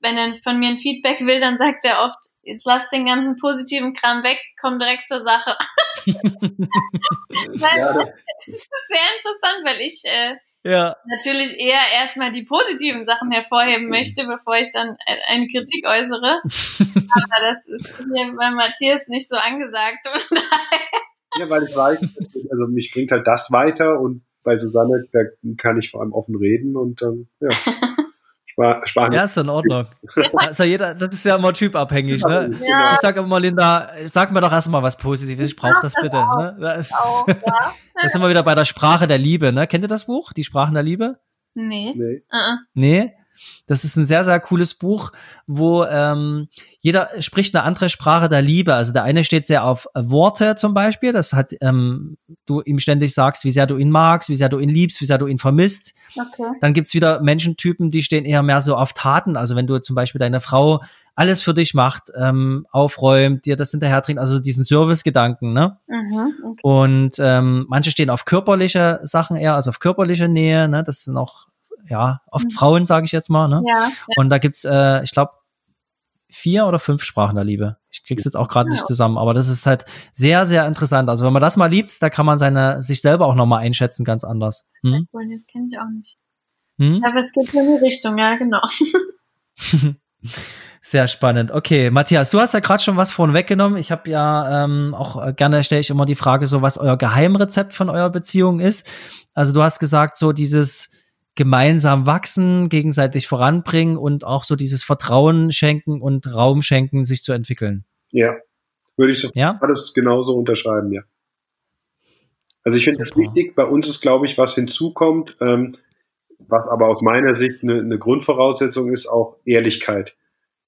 wenn er von mir ein Feedback will, dann sagt er oft, jetzt lass den ganzen positiven Kram weg, komm direkt zur Sache. weil, Ja, das- das ist sehr interessant, weil ich äh, Ja. natürlich eher erstmal die positiven Sachen hervorheben möchte, bevor ich dann äh, eine Kritik äußere. Aber das ist hier bei Matthias nicht so angesagt. Und Ja, weil ich weiß, also mich bringt halt das weiter und bei Susanne, da kann ich vor allem offen reden und dann, ja. Spar, sparen. Ja, ist in Ordnung. Also jeder, das ist ja immer typabhängig, ne? Ja. Ich sage immer, Linda, sag mir doch erstmal was Positives, ich brauche das das bitte. Ne? Das, auch, ja. das sind wir wieder bei der Sprache der Liebe, ne? Kennt ihr das Buch? Die Sprachen der Liebe? Nee. Nee. Uh -uh. Nee? Das ist ein sehr, sehr cooles Buch, wo ähm, jeder spricht eine andere Sprache der Liebe. Also der eine steht sehr auf Worte zum Beispiel. Das hat ähm, du ihm ständig sagst, wie sehr du ihn magst, wie sehr du ihn liebst, wie sehr du ihn vermisst. Okay. Dann gibt's wieder Menschentypen, die stehen eher mehr so auf Taten. Also wenn du zum Beispiel deine Frau alles für dich macht, ähm, aufräumt, dir das hinterher trinkt, also diesen Service-Gedanken, ne? Mhm, okay. Und ähm, manche stehen auf körperliche Sachen eher, also auf körperliche Nähe, ne? Das sind auch ja, oft mhm. Frauen, sage ich jetzt mal. Ne? Ja, ja. Und da gibt's, äh, ich glaube, vier oder fünf Sprachen der Liebe. Ich krieg's jetzt auch gerade ja. nicht zusammen, aber das ist halt sehr, sehr interessant. Also wenn man das mal liebt, da kann man seine sich selber auch nochmal einschätzen, ganz anders. Hm? Das kenne ich auch nicht. Hm? Aber es geht in die Richtung, ja, genau. Sehr spannend. Okay, Matthias, du hast ja gerade schon was vorhin weggenommen. Ich habe ja ähm, auch äh, gerne stelle ich immer die Frage, so was euer Geheimrezept von eurer Beziehung ist. Also du hast gesagt, so dieses gemeinsam wachsen, gegenseitig voranbringen und auch so dieses Vertrauen schenken und Raum schenken, sich zu entwickeln. Ja, würde ich so ja? alles genauso unterschreiben, ja. Also ich finde es wichtig, bei uns ist, glaube ich, was hinzukommt, ähm, was aber aus meiner Sicht eine, eine Grundvoraussetzung ist, auch Ehrlichkeit.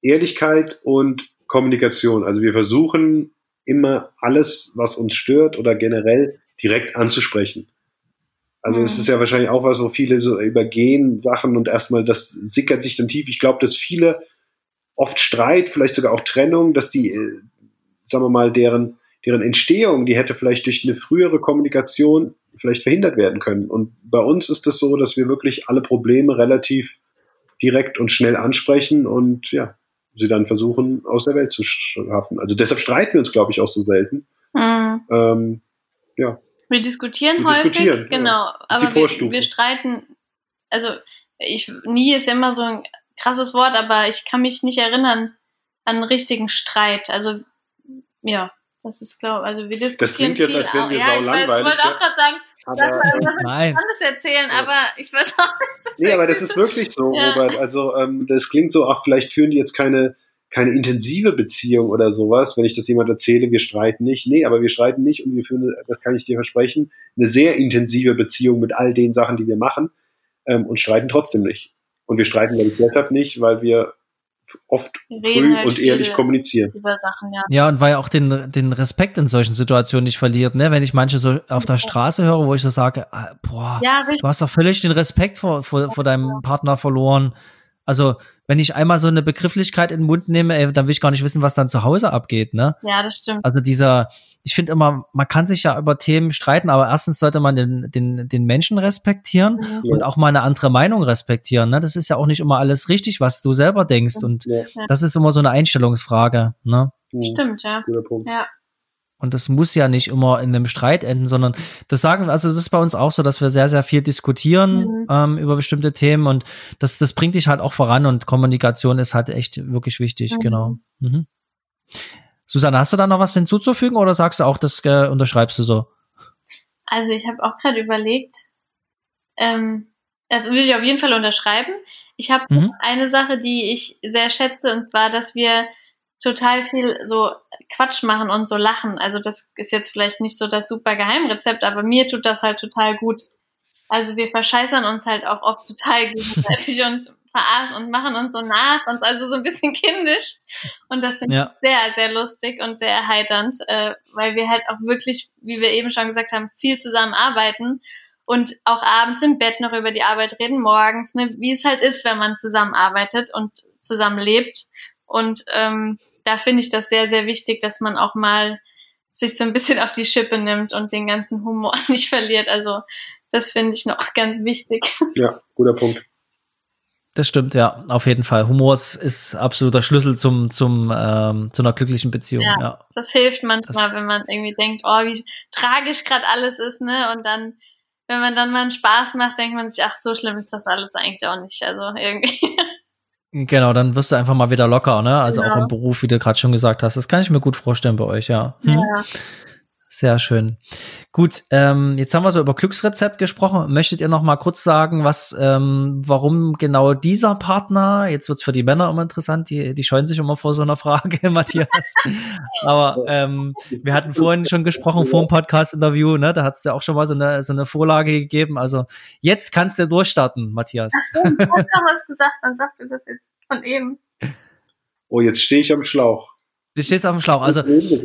Ehrlichkeit und Kommunikation. Also wir versuchen immer alles, was uns stört oder generell direkt anzusprechen. Also es ist ja wahrscheinlich auch was, wo viele so übergehen Sachen und erstmal das sickert sich dann tief. Ich glaube, dass viele oft Streit, vielleicht sogar auch Trennung, dass die, äh, sagen wir mal, deren, deren Entstehung, die hätte vielleicht durch eine frühere Kommunikation vielleicht verhindert werden können. Und bei uns ist es das so, dass wir wirklich alle Probleme relativ direkt und schnell ansprechen und ja, sie dann versuchen, aus der Welt zu schaffen. Also deshalb streiten wir uns, glaube ich, auch so selten. Mhm. Ähm, ja. Wir diskutieren wir häufig, diskutieren, genau, ja. aber wir, wir, streiten, also ich, nie ist immer so ein krasses Wort, aber ich kann mich nicht erinnern an einen richtigen Streit. Also, ja, das ist, glaube also wir diskutieren Das klingt jetzt, viel, als wären wir ja, ich, weiß, ich wollte auch gerade sagen, dass man irgendwas Spannendes erzählen, ja. aber ich weiß auch nicht. Nee, aber das ist wirklich so, ja. Robert. Also, ähm, das klingt so, ach, vielleicht führen die jetzt keine keine intensive Beziehung oder sowas, wenn ich das jemand erzähle, wir streiten nicht. Nee, aber wir streiten nicht und wir führen, das kann ich dir versprechen, eine sehr intensive Beziehung mit all den Sachen, die wir machen ähm, und streiten trotzdem nicht. Und wir streiten, glaube ich, deshalb nicht, weil wir oft früh halt und ehrlich kommunizieren. Sachen, ja. ja, und weil auch den, den Respekt in solchen Situationen nicht verliert, ne? Wenn ich manche so auf der Straße höre, wo ich so sage, ah, boah, ja, du hast doch völlig den Respekt vor, vor, vor deinem Partner verloren. Also, wenn ich einmal so eine Begrifflichkeit in den Mund nehme, ey, dann will ich gar nicht wissen, was dann zu Hause abgeht, ne? Ja, das stimmt. Also dieser, ich finde immer, man kann sich ja über Themen streiten, aber erstens sollte man den, den, den Menschen respektieren ja. und auch mal eine andere Meinung respektieren, ne? Das ist ja auch nicht immer alles richtig, was du selber denkst und ja. das ist immer so eine Einstellungsfrage, ne? Stimmt, ja. Ja. Und das muss ja nicht immer in einem Streit enden, sondern das sagen, also das ist bei uns auch so, dass wir sehr, sehr viel diskutieren mhm. ähm, über bestimmte Themen und das, das bringt dich halt auch voran und Kommunikation ist halt echt wirklich wichtig, mhm. genau. Mhm. Susanne, hast du da noch was hinzuzufügen oder sagst du auch, das äh, unterschreibst du so? Also ich habe auch gerade überlegt, ähm, das würde ich auf jeden Fall unterschreiben. Ich habe mhm. eine Sache, die ich sehr schätze, und zwar, dass wir total viel so Quatsch machen und so lachen. Also das ist jetzt vielleicht nicht so das super Geheimrezept, aber mir tut das halt total gut. Also wir verscheißern uns halt auch oft total gegenseitig und verarschen und machen uns so nach uns, also so ein bisschen kindisch. Und das finde ja. ich sehr, sehr lustig und sehr erheiternd, äh, weil wir halt auch wirklich, wie wir eben schon gesagt haben, viel zusammen arbeiten und auch abends im Bett noch über die Arbeit reden, morgens, ne, wie es halt ist, wenn man zusammenarbeitet und zusammen lebt. Und ähm, da finde ich das sehr, sehr wichtig, dass man auch mal sich so ein bisschen auf die Schippe nimmt und den ganzen Humor nicht verliert. Also das finde ich noch ganz wichtig. Ja, guter Punkt. Das stimmt, ja, auf jeden Fall. Humor ist absoluter Schlüssel zum, zum, ähm, zu einer glücklichen Beziehung. Ja, ja. das hilft manchmal, das wenn man irgendwie denkt, oh, wie tragisch gerade alles ist, ne? Und dann, wenn man dann mal einen Spaß macht, denkt man sich, ach, so schlimm ist das alles eigentlich auch nicht. Also irgendwie. Genau, dann wirst du einfach mal wieder locker, ne? Also genau. auch im Beruf, wie du gerade schon gesagt hast. Das kann ich mir gut vorstellen bei euch, ja. Hm? ja. Sehr schön. Gut, ähm, jetzt haben wir so über Glücksrezept gesprochen. Möchtet ihr noch mal kurz sagen, was, ähm, warum genau dieser Partner? Jetzt wird's für die Männer immer interessant. Die, die scheuen sich immer vor so einer Frage, Matthias. Aber ähm, wir hatten vorhin schon gesprochen vor dem Podcast-Interview. Ne, da hat's ja auch schon mal so eine so eine Vorlage gegeben. Also jetzt kannst du durchstarten, Matthias. Ach stimmt, du hast noch was gesagt. Dann sagst du das jetzt von eben. Oh, jetzt stehe ich am Schlauch. Du stehst auf dem Schlauch. Also,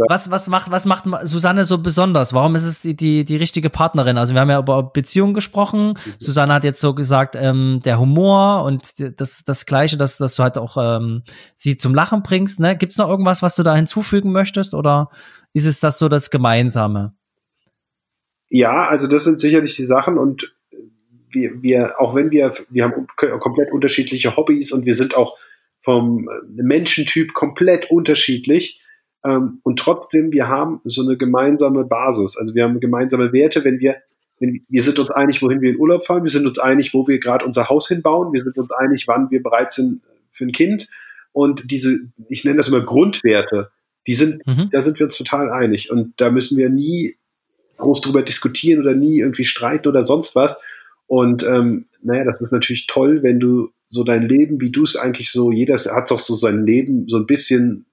was, was macht, was macht Susanne so besonders? Warum ist es die, die, die richtige Partnerin? Also, wir haben ja über Beziehungen gesprochen. Mhm. Susanne hat jetzt so gesagt, ähm, der Humor und das, das Gleiche, dass, dass du halt auch ähm, sie zum Lachen bringst. Ne? Gibt es noch irgendwas, was du da hinzufügen möchtest? Oder ist es das so das Gemeinsame? Ja, also das sind sicherlich die Sachen und wir, wir, auch wenn wir, wir haben komplett unterschiedliche Hobbys und wir sind auch vom äh, Menschentyp komplett unterschiedlich. Ähm, und trotzdem, wir haben so eine gemeinsame Basis. Also wir haben gemeinsame Werte, wenn wir, wenn, wir sind uns einig, wohin wir in Urlaub fahren, wir sind uns einig, wo wir gerade unser Haus hinbauen, wir sind uns einig, wann wir bereit sind für ein Kind. Und diese, ich nenne das immer Grundwerte, die sind, mhm. da sind wir uns total einig. Und da müssen wir nie groß drüber diskutieren oder nie irgendwie streiten oder sonst was. Und ähm, naja, das ist natürlich toll, wenn du so dein Leben, wie du es eigentlich so, jeder hat doch so sein Leben so ein bisschen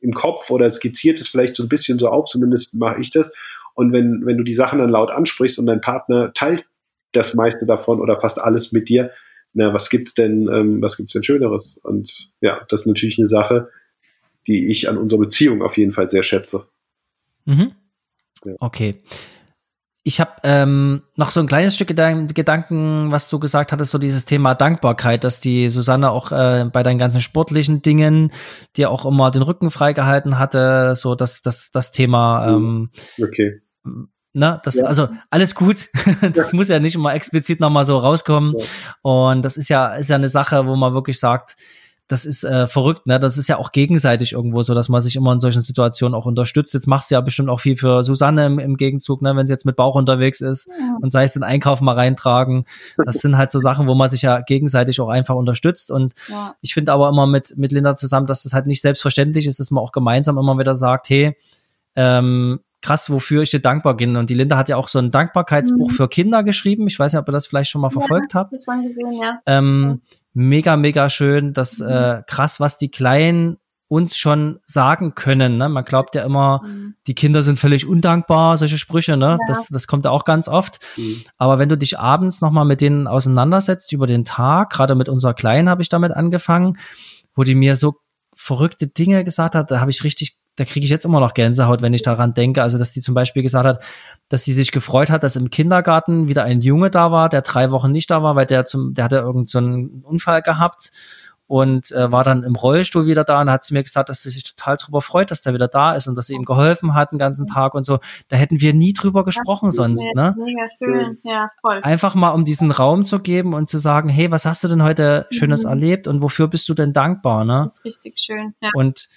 im Kopf oder skizziert es vielleicht so ein bisschen so auf, zumindest mache ich das. Und wenn, wenn du die Sachen dann laut ansprichst und dein Partner teilt das meiste davon oder fast alles mit dir, na, was gibt's denn, ähm, was gibt's denn Schöneres? Und ja, das ist natürlich eine Sache, die ich an unserer Beziehung auf jeden Fall sehr schätze. Mhm. Ja. Okay. Ich habe ähm, noch so ein kleines Stück Gedanken, was du gesagt hattest, so dieses Thema Dankbarkeit, dass die Susanne auch äh, bei deinen ganzen sportlichen Dingen dir auch immer den Rücken freigehalten hatte, so das, das, das Thema. Ähm, okay. Ne, das, ja. also alles gut. das ja. muss ja nicht immer explizit nochmal so rauskommen. Ja. Und das ist ja, ist ja eine Sache, wo man wirklich sagt, das ist äh, verrückt, ne? Das ist ja auch gegenseitig irgendwo so, dass man sich immer in solchen Situationen auch unterstützt. Jetzt machst du ja bestimmt auch viel für Susanne im, im Gegenzug, ne? Wenn sie jetzt mit Bauch unterwegs ist ja. und sei es den Einkauf mal reintragen. Das sind halt so Sachen, wo man sich ja gegenseitig auch einfach unterstützt. Und ja. ich finde aber immer mit, mit Linda zusammen, dass das halt nicht selbstverständlich ist, dass man auch gemeinsam immer wieder sagt, hey, ähm, krass, wofür ich dir dankbar bin. Und die Linda hat ja auch so ein Dankbarkeitsbuch mhm. für Kinder geschrieben. Ich weiß nicht, ob ihr das vielleicht schon mal verfolgt ja, habt. Das gesehen, ja. Ähm, mega, mega schön. Das mhm. äh, krass, was die Kleinen uns schon sagen können. Ne? Man glaubt ja immer, mhm. die Kinder sind völlig undankbar, solche Sprüche, ne? Ja. Das, das kommt ja auch ganz oft. Mhm. Aber wenn du dich abends nochmal mit denen auseinandersetzt über den Tag, gerade mit unserer Kleinen habe ich damit angefangen, wo die mir so verrückte Dinge gesagt hat, da habe ich richtig da kriege ich jetzt immer noch Gänsehaut, wenn ich daran denke. Also, dass die zum Beispiel gesagt hat, dass sie sich gefreut hat, dass im Kindergarten wieder ein Junge da war, der drei Wochen nicht da war, weil der zum, der hatte irgendeinen so Unfall gehabt und äh, war dann im Rollstuhl wieder da und hat sie mir gesagt, dass sie sich total darüber freut, dass der wieder da ist und dass sie ihm geholfen hat den ganzen Tag und so. Da hätten wir nie drüber gesprochen sonst, ne? Mega schön, ja, voll. Einfach mal um diesen Raum zu geben und zu sagen, hey, was hast du denn heute Schönes mhm. erlebt und wofür bist du denn dankbar, ne? Das ist richtig schön, ja. Und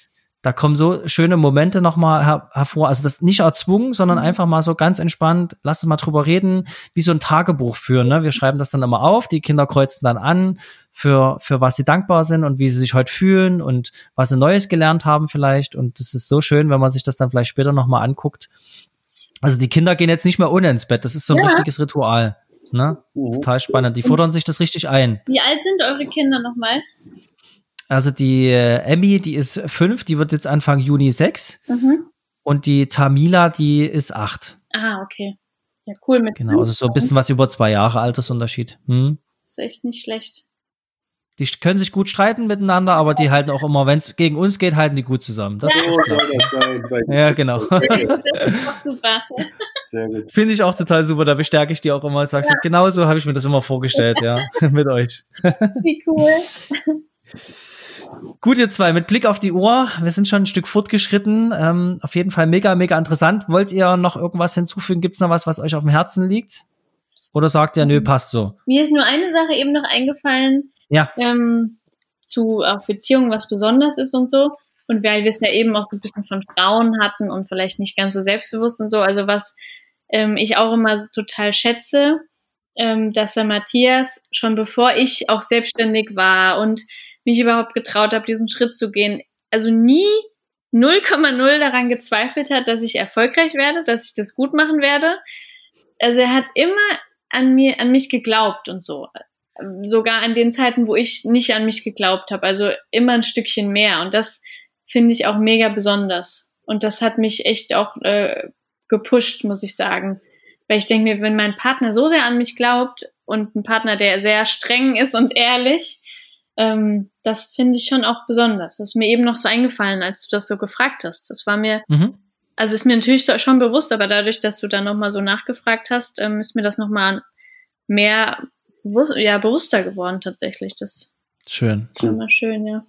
da kommen so schöne Momente nochmal her hervor. Also das nicht erzwungen, sondern mhm. einfach mal so ganz entspannt, lass uns mal drüber reden, wie so ein Tagebuch führen. Ne? Wir schreiben das dann immer auf, die Kinder kreuzen dann an, für, für was sie dankbar sind und wie sie sich heute fühlen und was sie Neues gelernt haben vielleicht. Und das ist so schön, wenn man sich das dann vielleicht später nochmal anguckt. Also die Kinder gehen jetzt nicht mehr ohne ins Bett. Das ist so ein ja. richtiges Ritual. Ne? Mhm. Total spannend. Die fordern sich das richtig ein. Wie alt sind eure Kinder nochmal? Also die äh, Emmy, die ist fünf, die wird jetzt Anfang Juni sechs. Mhm. Und die Tamila, die ist acht. Ah, okay. Ja, cool mit. Genau, also so ein bisschen was über zwei Jahre Altersunterschied. Hm? Ist echt nicht schlecht. Die können sich gut streiten miteinander, aber die halten auch immer, wenn es gegen uns geht, halten die gut zusammen. Das ja. ist klar. Ja, genau. Das ist auch super. Sehr gut. Finde ich auch total super. Da bestärke ich die auch immer. Sagst ja. du, genau so habe ich mir das immer vorgestellt, ja, mit euch. Wie cool. Gut, ihr zwei, mit Blick auf die Uhr, wir sind schon ein Stück fortgeschritten. Ähm, auf jeden Fall mega, mega interessant. Wollt ihr noch irgendwas hinzufügen? Gibt es noch was, was euch auf dem Herzen liegt? Oder sagt ihr, nö, passt so? Mir ist nur eine Sache eben noch eingefallen. Ja. Ähm, zu auch Beziehungen, was besonders ist und so. Und weil wir es ja eben auch so ein bisschen von Frauen hatten und vielleicht nicht ganz so selbstbewusst und so. Also was ähm, ich auch immer so total schätze, ähm, dass der Matthias schon bevor ich auch selbstständig war und mich überhaupt getraut habe, diesen Schritt zu gehen. Also nie 0,0 daran gezweifelt hat, dass ich erfolgreich werde, dass ich das gut machen werde. Also er hat immer an mir, an mich geglaubt und so. Sogar an den Zeiten, wo ich nicht an mich geglaubt habe. Also immer ein Stückchen mehr. Und das finde ich auch mega besonders. Und das hat mich echt auch äh, gepusht, muss ich sagen. Weil ich denke mir, wenn mein Partner so sehr an mich glaubt und ein Partner, der sehr streng ist und ehrlich, ähm, das finde ich schon auch besonders. Das ist mir eben noch so eingefallen, als du das so gefragt hast. Das war mir, mhm. also ist mir natürlich schon bewusst, aber dadurch, dass du dann nochmal so nachgefragt hast, ähm, ist mir das nochmal mehr bewusst, ja, bewusster geworden tatsächlich. Das schön. Schon mal schön, ja.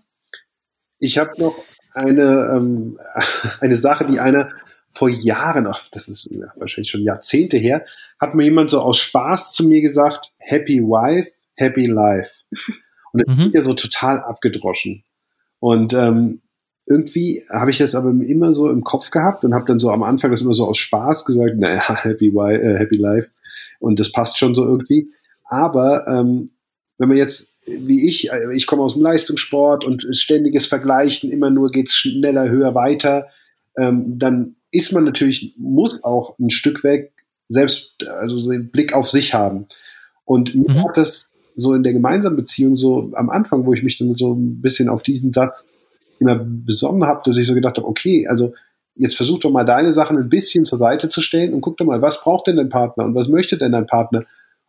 Ich habe noch eine, ähm, eine Sache, die einer vor Jahren, ach, das ist ja, wahrscheinlich schon Jahrzehnte her, hat mir jemand so aus Spaß zu mir gesagt, Happy Wife, Happy Life. Und das mhm. ist ja so total abgedroschen. Und ähm, irgendwie habe ich das aber immer so im Kopf gehabt und habe dann so am Anfang das immer so aus Spaß gesagt, naja, Happy, äh, Happy Life. Und das passt schon so irgendwie. Aber ähm, wenn man jetzt, wie ich, äh, ich komme aus dem Leistungssport und ständiges Vergleichen, immer nur geht's schneller, höher, weiter, ähm, dann ist man natürlich, muss auch ein Stück weg selbst, also so den Blick auf sich haben. Und mir mhm. hat das so in der gemeinsamen Beziehung so am Anfang, wo ich mich dann so ein bisschen auf diesen Satz immer besonnen habe, dass ich so gedacht habe, okay, also jetzt versuch doch mal deine Sachen ein bisschen zur Seite zu stellen und guck doch mal, was braucht denn dein Partner und was möchte denn dein Partner?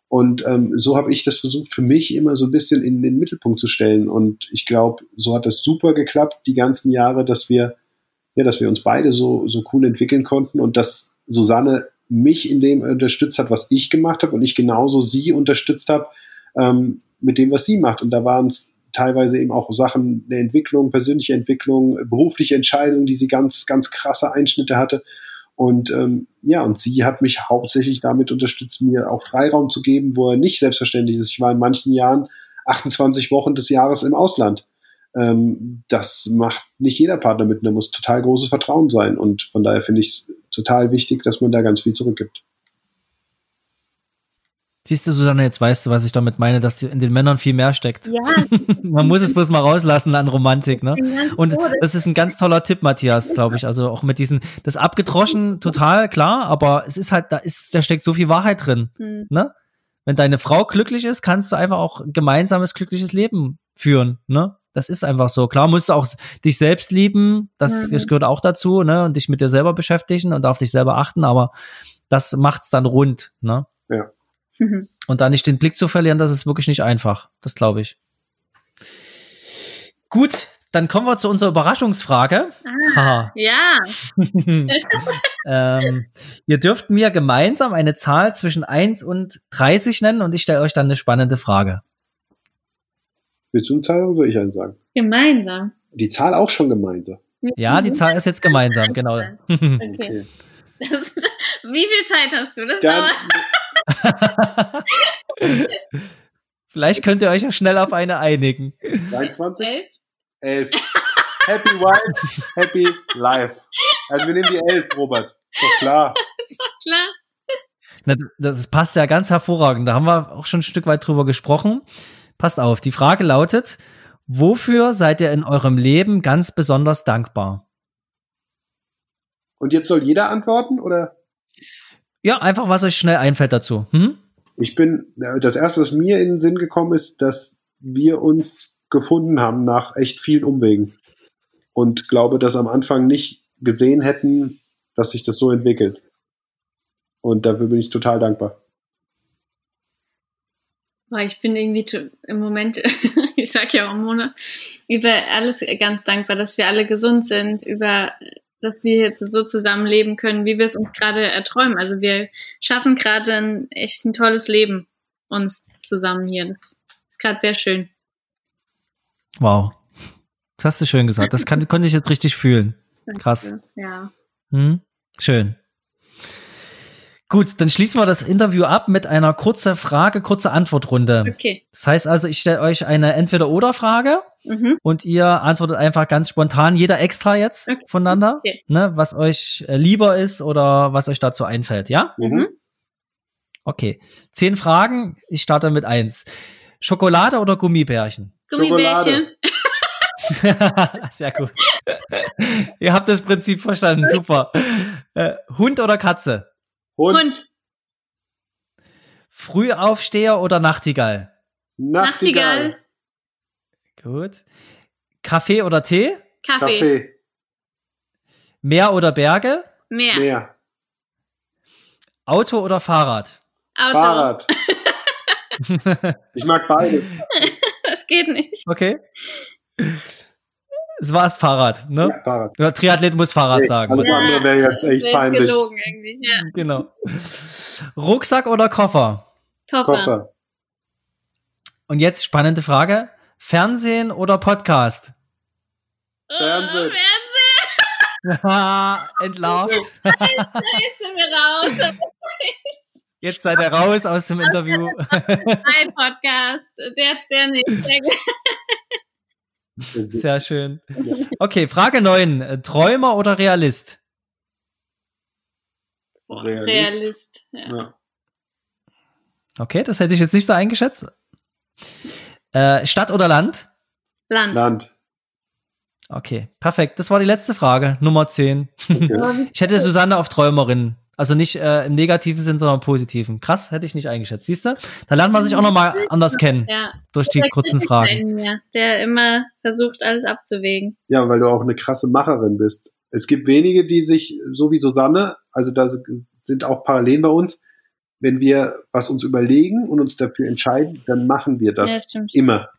Und ähm, so habe ich das versucht, für mich immer so ein bisschen in den Mittelpunkt zu stellen. Und ich glaube, so hat das super geklappt, die ganzen Jahre, dass wir, ja, dass wir uns beide so, so cool entwickeln konnten und dass Susanne mich in dem unterstützt hat, was ich gemacht habe und ich genauso sie unterstützt habe ähm, mit dem, was sie macht. Und da waren es teilweise eben auch Sachen der Entwicklung, persönliche Entwicklung, berufliche Entscheidungen, die sie ganz, ganz krasse Einschnitte hatte. Und ähm, ja, und sie hat mich hauptsächlich damit unterstützt, mir auch Freiraum zu geben, wo er nicht selbstverständlich ist. Ich war in manchen Jahren 28 Wochen des Jahres im Ausland. Ähm, das macht nicht jeder Partner mit, da muss total großes Vertrauen sein. Und von daher finde ich es total wichtig, dass man da ganz viel zurückgibt. Siehst du, Susanne, jetzt weißt du, was ich damit meine, dass in den Männern viel mehr steckt. Ja. Man muss es bloß mal rauslassen an Romantik, ne? Und das ist ein ganz toller Tipp, Matthias, glaube ich. Also auch mit diesen, das abgedroschen, total klar, aber es ist halt, da ist, da steckt so viel Wahrheit drin, mhm. ne? Wenn deine Frau glücklich ist, kannst du einfach auch ein gemeinsames, glückliches Leben führen, ne? Das ist einfach so. Klar musst du auch dich selbst lieben, das, mhm. das gehört auch dazu, ne? Und dich mit dir selber beschäftigen und auf dich selber achten, aber das macht's dann rund, ne? Ja. Mhm. Und da nicht den Blick zu verlieren, das ist wirklich nicht einfach. Das glaube ich. Gut, dann kommen wir zu unserer Überraschungsfrage. Ah, ja. ähm, ihr dürft mir gemeinsam eine Zahl zwischen 1 und 30 nennen und ich stelle euch dann eine spannende Frage. Willst du eine Zahl oder soll ich einen sagen? Gemeinsam. Die Zahl auch schon gemeinsam. Ja, die Zahl ist jetzt gemeinsam, genau. okay. Das, wie viel Zeit hast du? Das dann, dauert. Vielleicht könnt ihr euch ja schnell auf eine einigen. 23? 11? 11. Happy Wife, Happy Life. Also wir nehmen die 11, Robert. Ist doch klar. Ist doch klar. Na, das passt ja ganz hervorragend. Da haben wir auch schon ein Stück weit drüber gesprochen. Passt auf. Die Frage lautet, wofür seid ihr in eurem Leben ganz besonders dankbar? Und jetzt soll jeder antworten, oder? Ja, einfach, was euch schnell einfällt dazu. Mhm. Ich bin, das erste, was mir in den Sinn gekommen ist, dass wir uns gefunden haben nach echt vielen Umwegen. Und glaube, dass am Anfang nicht gesehen hätten, dass sich das so entwickelt. Und dafür bin ich total dankbar. Ich bin irgendwie im Moment, ich sag ja auch Mona, über alles ganz dankbar, dass wir alle gesund sind, über dass wir jetzt so zusammenleben können, wie wir es uns gerade erträumen. Also wir schaffen gerade ein echt ein tolles Leben uns zusammen hier. Das ist gerade sehr schön. Wow. Das hast du schön gesagt. Das kann, konnte ich jetzt richtig fühlen. Krass. Ja. Hm? Schön. Gut, dann schließen wir das Interview ab mit einer kurzen Frage, kurze Antwortrunde. Okay. Das heißt also, ich stelle euch eine Entweder-Oder-Frage mhm. und ihr antwortet einfach ganz spontan, jeder extra jetzt okay. voneinander, okay. ne, was euch äh, lieber ist oder was euch dazu einfällt, ja? Mhm. Okay. Zehn Fragen, ich starte mit eins. Schokolade oder Gummibärchen? Gummibärchen. Sehr gut. Ihr habt das Prinzip verstanden, super. Äh, Hund oder Katze? Hund. Hund. Frühaufsteher oder Nachtigall? Nachtigall. Gut. Kaffee oder Tee? Kaffee. Kaffee. Meer oder Berge? Meer. Meer. Auto oder Fahrrad? Auto. Fahrrad. Ich mag beide. Das geht nicht. Okay. Es war das Fahrrad, ne? Ja, Fahrrad. Ja, Triathlet muss Fahrrad Nee, sagen. alles andere wäre jetzt das echt wär jetzt peinlich. gelogen irgendwie. Ja. Genau. Rucksack oder Koffer? Koffer. Koffer. Und jetzt spannende Frage. Fernsehen oder Podcast? Oh, Fernsehen. Entlarvt. Jetzt sind wir raus. Jetzt seid ihr raus aus dem Interview. Ein Podcast. Der, der nicht. Sehr schön. Okay, Frage 9. Träumer oder Realist? Realist. Realist. Ja. Ja. Okay, das hätte ich jetzt nicht so eingeschätzt. Äh, Stadt oder Land? Land. Land. Okay, perfekt. Das war die letzte Frage, Nummer 10. Okay. Ich hätte Susanne auf Träumerin. Also nicht äh, im negativen Sinn, sondern im positiven. Krass, hätte ich nicht eingeschätzt. Siehst du? Da lernt man sich auch nochmal anders kennen Ja. durch die kurzen Fragen. Der immer versucht, alles abzuwägen. Ja, weil du auch eine krasse Macherin bist. Es gibt wenige, die sich, so wie Susanne, also da sind auch Parallelen bei uns, wenn wir was uns überlegen und uns dafür entscheiden, dann machen wir das Ja, stimmt. immer.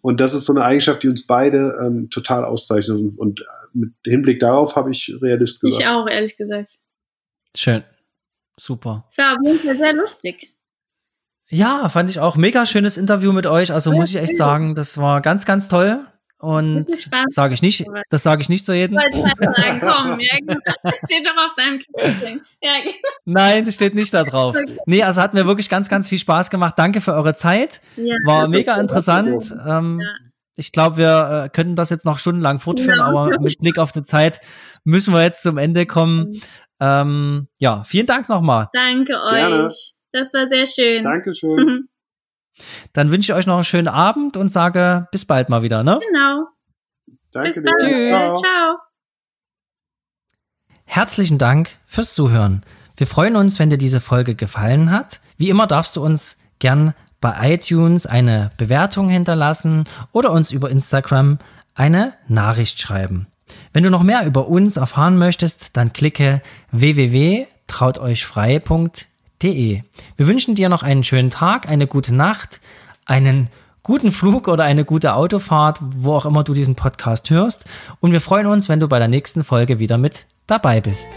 Und das ist so eine Eigenschaft, die uns beide ähm, total auszeichnet. Und, und mit Hinblick darauf habe ich Realist gesagt. Ich auch, ehrlich gesagt. Schön. Super. Es war auf jeden Fall sehr lustig. Ja, fand ich auch mega schönes Interview mit euch. Also muss ich echt sagen, das war ganz, ganz toll. Und sage ich nicht, das sage ich nicht zu jedem. Ich wollte sagen, komm, ja, genau. das steht doch auf deinem Kissen. Ja, genau. Nein, das steht nicht da drauf. Nee, also hat mir wirklich ganz, ganz viel Spaß gemacht. Danke für eure Zeit. ja. War mega interessant. Ähm, Ja. Ich glaube, wir äh, könnten das jetzt noch stundenlang fortführen, Genau. aber mit Blick auf die Zeit müssen wir jetzt zum Ende kommen. Ähm, ja, vielen Dank nochmal. Danke Gerne. euch. Das war sehr schön. Dankeschön. Dann wünsche ich euch noch einen schönen Abend und sage bis bald mal wieder. Ne? genau. Danke Bis dann. Tschüss. Ciao. Herzlichen Dank fürs Zuhören. Wir freuen uns, wenn dir diese Folge gefallen hat. Wie immer darfst du uns gern bei iTunes eine Bewertung hinterlassen oder uns über Instagram eine Nachricht schreiben. Wenn du noch mehr über uns erfahren möchtest, dann klicke www.trauteuchfrei.de. Wir wünschen dir noch einen schönen Tag, eine gute Nacht, einen guten Flug oder eine gute Autofahrt, wo auch immer du diesen Podcast hörst. Und wir freuen uns, wenn du bei der nächsten Folge wieder mit dabei bist.